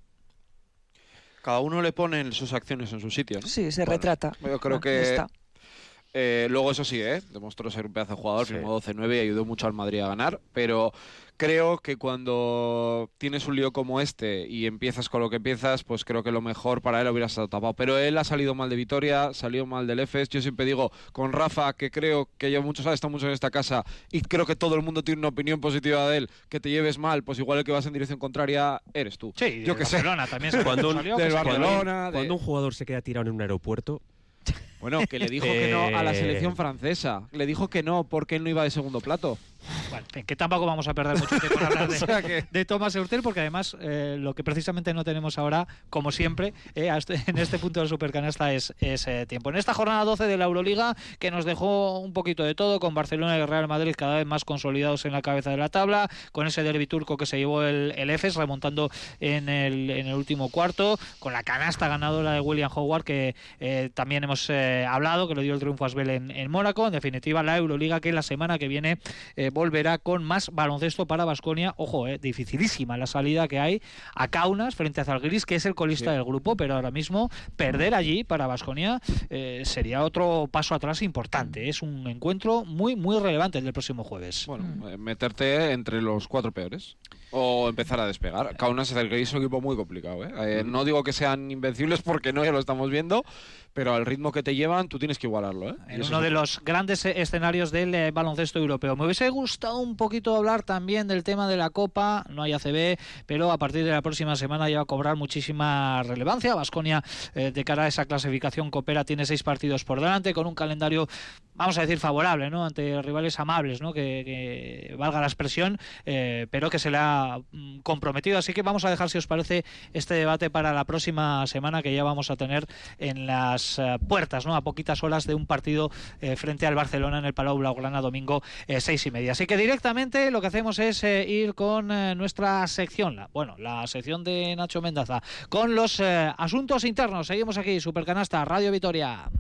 Cada uno le pone sus acciones en su sitio, ¿no? Sí, se Bueno, retrata. Yo creo Ah, que. Eh, luego, eso sí, ¿eh? demostró ser un pedazo de jugador, Sí. firmó 12-9 y ayudó mucho al Madrid a ganar. Pero creo que cuando tienes un lío como este y empiezas con lo que empiezas, pues creo que lo mejor para él hubiera estado tapado. Pero él ha salido mal de Vitoria, salió mal del EFES. Yo siempre digo, con Rafa, que creo que lleva muchos años, está mucho en esta casa y creo que todo el mundo tiene una opinión positiva de él, que te lleves mal, pues igual el que vas en dirección contraria eres tú. sí yo que sé. Barcelona también se Cuando un- salió, del que se Barcelona, de- Cuando un jugador se queda tirado en un aeropuerto, Bueno, que le dijo que no a la Eh. selección francesa. Le dijo que no porque él no iba de segundo plato. Bueno, en fin, que tampoco vamos a perder mucho tiempo en hablar de, O sea que- de Thomas Eurtel, porque además eh, lo que precisamente no tenemos ahora, como siempre, eh, este- en este punto del Supercanasta es, es eh, tiempo. En esta jornada 12 de la Euroliga, que nos dejó un poquito de todo, con Barcelona y Real Madrid cada vez más consolidados en la cabeza de la tabla, con ese derbi turco que se llevó el, el EFES, remontando en el, en el último cuarto, con la canasta ganadora de William Howard, que eh, también hemos eh, hablado, que le dio el triunfo a Asbel en, en Mónaco. En definitiva, la Euroliga, que la semana que viene eh, volverá con más baloncesto para Basconia. Ojo, eh, dificilísima la salida que hay a Kaunas frente a Zalgiris, que es el colista Sí. del grupo, pero ahora mismo perder allí para Basconia sería otro paso atrás importante. Es un encuentro muy, muy relevante el del próximo jueves. Bueno, eh, meterte entre los cuatro peores. O empezar a despegar. Kaunas es un equipo muy complicado. ¿eh? Eh, no digo que sean invencibles porque no, ya lo estamos viendo. Pero al ritmo que te llevan, tú tienes que igualarlo. ¿eh? En uno de los grandes eh, escenarios del baloncesto europeo. Me hubiese gustado un poquito hablar también del tema de la Copa, no hay ACB, pero a partir de la próxima semana ya va a cobrar muchísima relevancia. Vasconia, de cara a esa clasificación coopera, tiene seis partidos por delante, con un calendario, vamos a decir, favorable, ¿no? ante rivales amables, ¿no? que, que valga la expresión, pero que se le ha mm, comprometido. Así que vamos a dejar, si os parece, este debate para la próxima semana que ya vamos a tener en las eh, puertas, ¿no? A poquitas horas de un partido eh, frente al Barcelona en el Palau Blaugrana domingo eh, seis y media. Así que directamente lo que hacemos es ir con nuestra sección, la, bueno, la sección de Nacho Mendaza, con los asuntos internos. Seguimos aquí, Supercanasta, Radio Vitoria.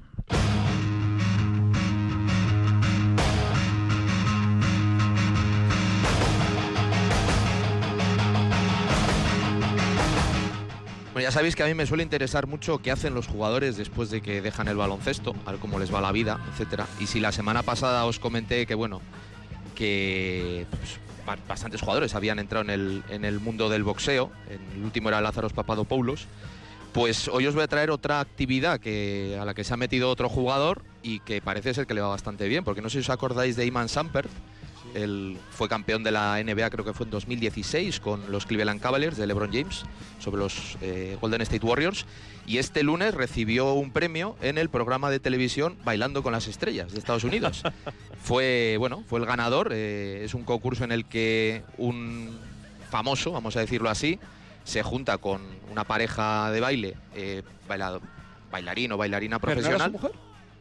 Ya sabéis que a mí me suele interesar mucho qué hacen los jugadores después de que dejan el baloncesto, a ver cómo les va la vida, etcétera. Y si la semana pasada os comenté que bueno, que pues, ba- bastantes jugadores habían entrado en el, en el mundo del boxeo, el último era Lázaros Papadopoulos, pues hoy os voy a traer otra actividad que, a la que se ha metido otro jugador y que parece ser que le va bastante bien, porque no sé si os acordáis de Iman Sampert, él fue campeón de la NBA, creo que fue en 2016, con los Cleveland Cavaliers de LeBron James, sobre los eh, Golden State Warriors. Y este lunes recibió un premio en el programa de televisión Bailando con las Estrellas de Estados Unidos. fue, bueno, fue el ganador. eh, es un concurso en el que un famoso, vamos a decirlo así, se junta con una pareja de baile, eh, bailado- bailarín o bailarina ¿Pero no profesional. mujer?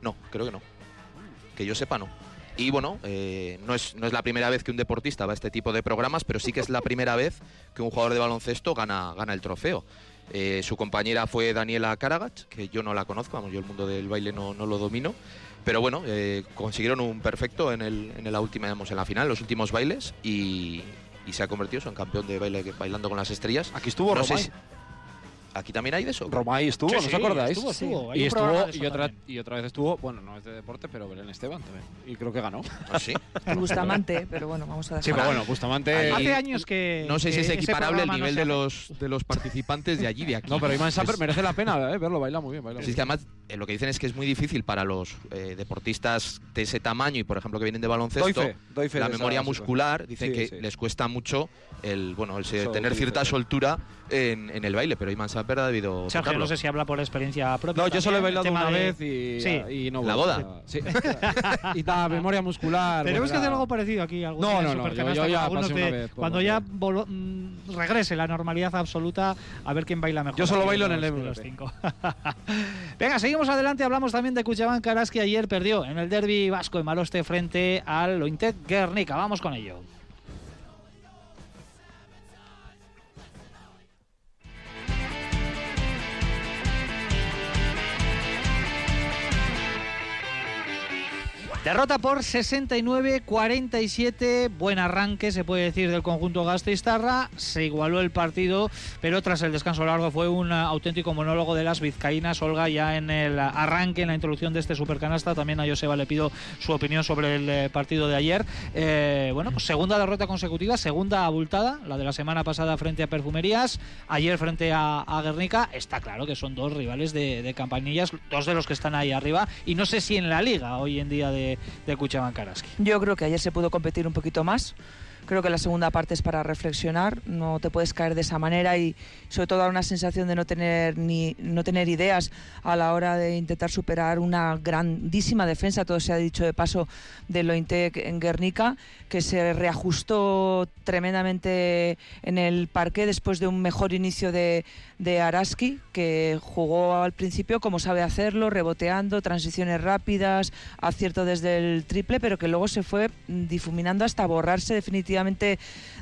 No, creo que no. Que yo sepa, no. Y bueno, eh, no, es, no es la primera vez que un deportista va a este tipo de programas, pero sí que es la primera vez que un jugador de baloncesto gana, gana el trofeo. Eh, su compañera fue Daniela Karagach, que yo no la conozco, vamos, yo el mundo del baile no, no lo domino. Pero bueno, eh, consiguieron un perfecto en, el, en la última, digamos, en la final, los últimos bailes, y, y se ha convertido en campeón de baile bailando con las estrellas. Aquí estuvo No sé Romay. si- ¿Aquí también hay de eso? Romay estuvo, Sí, ¿no os sí, acordáis? estuvo, estuvo. Y estuvo y otra, también. y otra vez estuvo, bueno, no es de deporte, pero Belén Esteban también. Y creo que ganó. ¿Ah, sí? Bustamante, pero bueno, vamos a Sí, dejar. pero bueno, Bustamante. Ahí- Hace años que. No sé si es equiparable el no nivel se de los, de los participantes de allí, de aquí. No, pero Iman Samper Es- merece la pena eh, verlo, baila muy bien. Baila Sí, muy es que además eh, lo que dicen es que es muy difícil para los eh, deportistas de ese tamaño y, por ejemplo, que vienen de baloncesto, Doy fe, doy fe la de memoria muscular, dicen Sí, que sí. les cuesta mucho el bueno el tener cierta sí. soltura en, en el baile, pero Iman Samper ha debido Sergio, tocarlo. no sé si habla por experiencia propia. No, yo solo he bailado una de- vez y, Sí. y no ¿La boda? Sí. y la memoria muscular. Tenemos que hacer algo parecido aquí. algún No, no, no, Supercanasta, yo- yo con ya algunos pasé una de- vez por Cuando ya volo- mm, regrese la normalidad absoluta, a ver quién baila mejor. Yo solo bailo en el de los cinco. Venga, seguimos adelante. Hablamos también de Cuchaban Caras que ayer perdió en el derby vasco en Maloste frente al Lointec Guernica. Vamos con ello. Derrota por 69-47. Buen arranque, se puede decir, del conjunto Gasteiztarra. Se igualó el partido, pero tras el descanso largo fue un auténtico monólogo de las vizcaínas. Olga, ya en el arranque, en la introducción de este supercanasta, también a Joseba le pido su opinión sobre el eh, partido de ayer. Eh, bueno, pues segunda derrota consecutiva, segunda abultada, la de la semana pasada frente a Perfumerías, ayer frente a, a Guernica. Está claro que son dos rivales de, de campanillas, dos de los que están ahí arriba, y no sé si en la liga hoy en día de, de Cuchaban Karaski. Yo creo que ayer se pudo competir un poquito más. Creo que la segunda parte es para reflexionar, no te puedes caer de esa manera y sobre todo dar una sensación de no tener ni no tener ideas a la hora de intentar superar una grandísima defensa, todo se ha dicho de paso de Lointec en Guernica, que se reajustó tremendamente en el parque después de un mejor inicio de, de Araski, que jugó al principio como sabe hacerlo, reboteando, transiciones rápidas, acierto desde el triple, pero que luego se fue difuminando hasta borrarse definitivamente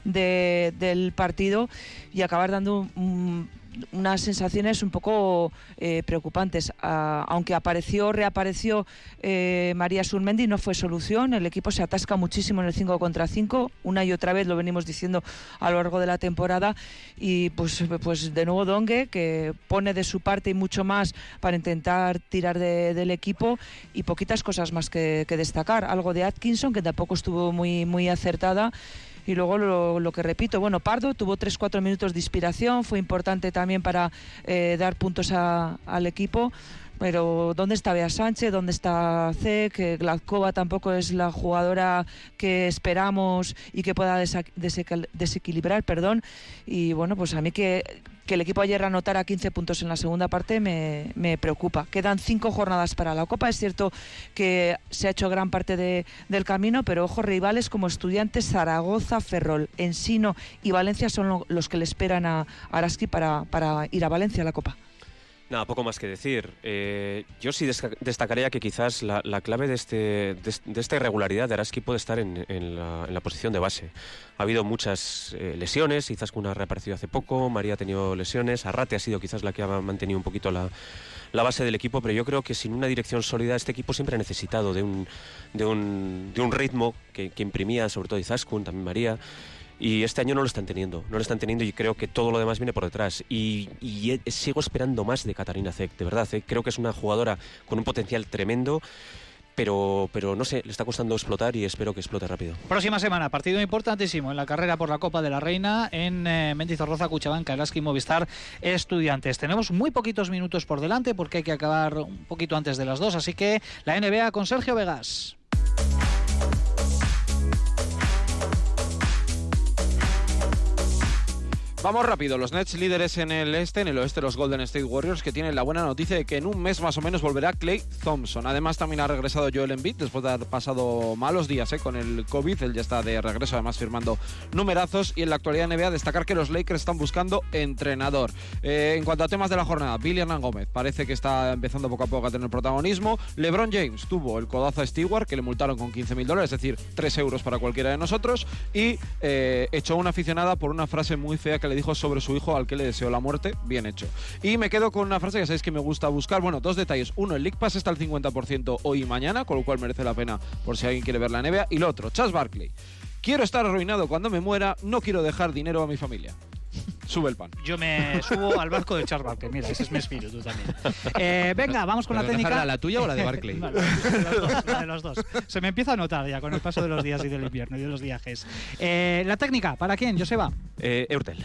de- del partido y acabar dando un- unas sensaciones un poco eh, preocupantes. Ah, aunque apareció, reapareció eh, María Surmendi, no fue solución. El equipo se atasca muchísimo en el 5 contra 5. Una y otra vez lo venimos diciendo a lo largo de la temporada. Y pues, pues de nuevo Dongue, que pone de su parte y mucho más para intentar tirar de- del equipo. Y poquitas cosas más que, que destacar. Algo de Atkinson, que tampoco estuvo muy, muy acertada. Y luego lo, lo que repito, bueno, Pardo tuvo 3-4 minutos de inspiración, fue importante también para eh, dar puntos a- al equipo. Pero ¿dónde está Bea Sánchez? ¿Dónde está C? Que Gladkova tampoco es la jugadora que esperamos y que pueda desequilibrar, perdón. Y bueno, pues a mí que, que el equipo ayer anotara 15 puntos en la segunda parte me, preocupa. Quedan cinco jornadas para la Copa. Es cierto que se ha hecho gran parte de- del camino, pero ojo, rivales como Estudiantes, Zaragoza, Ferrol, Ensino y Valencia son lo- los que le esperan a Araski para, para ir a Valencia a la Copa. Nada, poco más que decir. Eh, yo sí destacaría que quizás la, la clave de, este, de, est- de esta irregularidad de Araski puede estar en, en la, posición de base. Ha habido muchas eh, lesiones, una ha reaparecido hace poco, María ha tenido lesiones, Arrate ha sido quizás la que ha mantenido un poquito la, la base del equipo, pero yo creo que sin una dirección sólida este equipo siempre ha necesitado de un, de un, de un ritmo que, que imprimía sobre todo Izaskun, también María. Y este año no lo están teniendo, no lo están teniendo y creo que todo lo demás viene por detrás. Y, eh, sigo esperando más de Catarina Zek, de verdad. eh. Creo que es una jugadora con un potencial tremendo, pero, pero no sé, le está costando explotar y espero que explote rápido. Próxima semana, partido importantísimo en la carrera por la Copa de la Reina en eh, Mendizorroza, Cuchabanca, Araski, Movistar, Estudiantes. Tenemos muy poquitos minutos por delante porque hay que acabar un poquito antes de las dos, así que la NBA con Sergio Vegas. Vamos rápido, los Nets líderes en el este, en el oeste los Golden State Warriors, que tienen la buena noticia de que en un mes más o menos volverá Clay Thompson. Además también ha regresado Joel Embiid después de haber pasado malos días eh, con el COVID. Él ya está de regreso, además firmando numerazos. Y en la actualidad NBA destacar que los Lakers están buscando entrenador. Eh, en cuanto a temas de la jornada, Billy Hernán Gómez parece que está empezando poco a poco a tener protagonismo. LeBron James tuvo el codazo a Stewart, que le multaron con 15 mil dólares, es decir, 3 euros para cualquiera de nosotros. Y eh, echó una aficionada por una frase muy fea que le dijo sobre su hijo al que le deseó la muerte. Bien hecho. Y me quedo con una frase que sabéis que me gusta buscar. Bueno, dos detalles. Uno, el League Pass está al 50% hoy y mañana, con lo cual merece la pena por si alguien quiere ver la NBA. Y lo otro, Chas Barkley. Quiero estar arruinado cuando me muera, no quiero dejar dinero a mi familia. Sube el pan. Yo me subo al barco de Charles Barkley. Mira, ese es mi espíritu también. Eh, venga, vamos con la ¿Pero técnica. dejarla la tuya o la de Barkley? Vale, la de los dos, la de los dos. Se me empieza a notar ya con el paso de los días y del invierno y de los viajes. Eh, la técnica, ¿para quién, Joseba? Eh, Eurtel,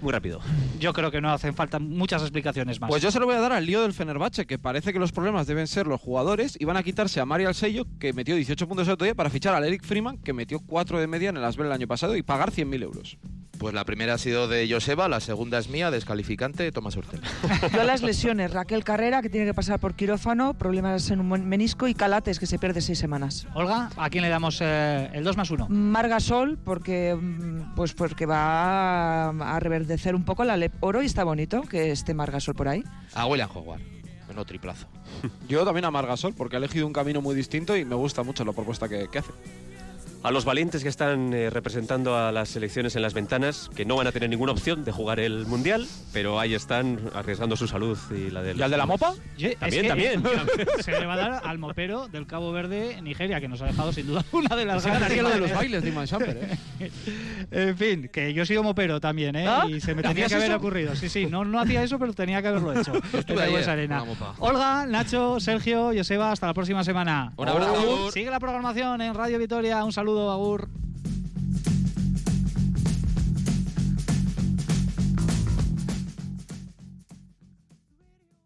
muy rápido. Yo creo que no hacen falta muchas explicaciones más. Pues yo se lo voy a dar al lío del Fenerbahce, que parece que los problemas deben ser los jugadores y van a quitarse a Mario Alsello, que metió 18 puntos el otro día, para fichar al Eric Freeman, que metió 4 de media en el Asbel el año pasado y pagar 100.000 euros. Pues la primera ha sido de Joseba, la segunda es mía, descalificante, Tomás Hortel. Yo las lesiones, Raquel Carrera, que tiene que pasar por quirófano, problemas en un menisco y Calates, que se pierde seis semanas. Olga, ¿a quién le damos eh, el 2 más 1? Marga Sol, porque, mm, pues porque va a, a reverdecer un poco la Lep Oro y está bonito que esté Marga Sol por ahí. A William Howard, no triplazo. Yo también a Margasol, porque ha elegido un camino muy distinto y me gusta mucho la propuesta que, que hace. A los valientes que están eh, representando a las selecciones en las ventanas, que no van a tener ninguna opción de jugar el Mundial, pero ahí están arriesgando su salud y la del... ¿Y al de la mopa? También, también. Se le va a dar al mopero del Cabo Verde, Nigeria, que nos ha dejado sin duda una de las ganaría lo de los bailes de Iman Shumpert, ¿eh? En fin, que yo he sido mopero también, ¿eh? ¿Ah? Y se me tenía ¿Hacías que haber eso? ocurrido. Sí, sí, no, no hacía eso, pero tenía que haberlo hecho. ayer Arena. Olga, Nacho, Sergio, Joseba, hasta la próxima semana. Un abrazo. Sigue la programación en Radio Vitoria. Un saludo, Agur.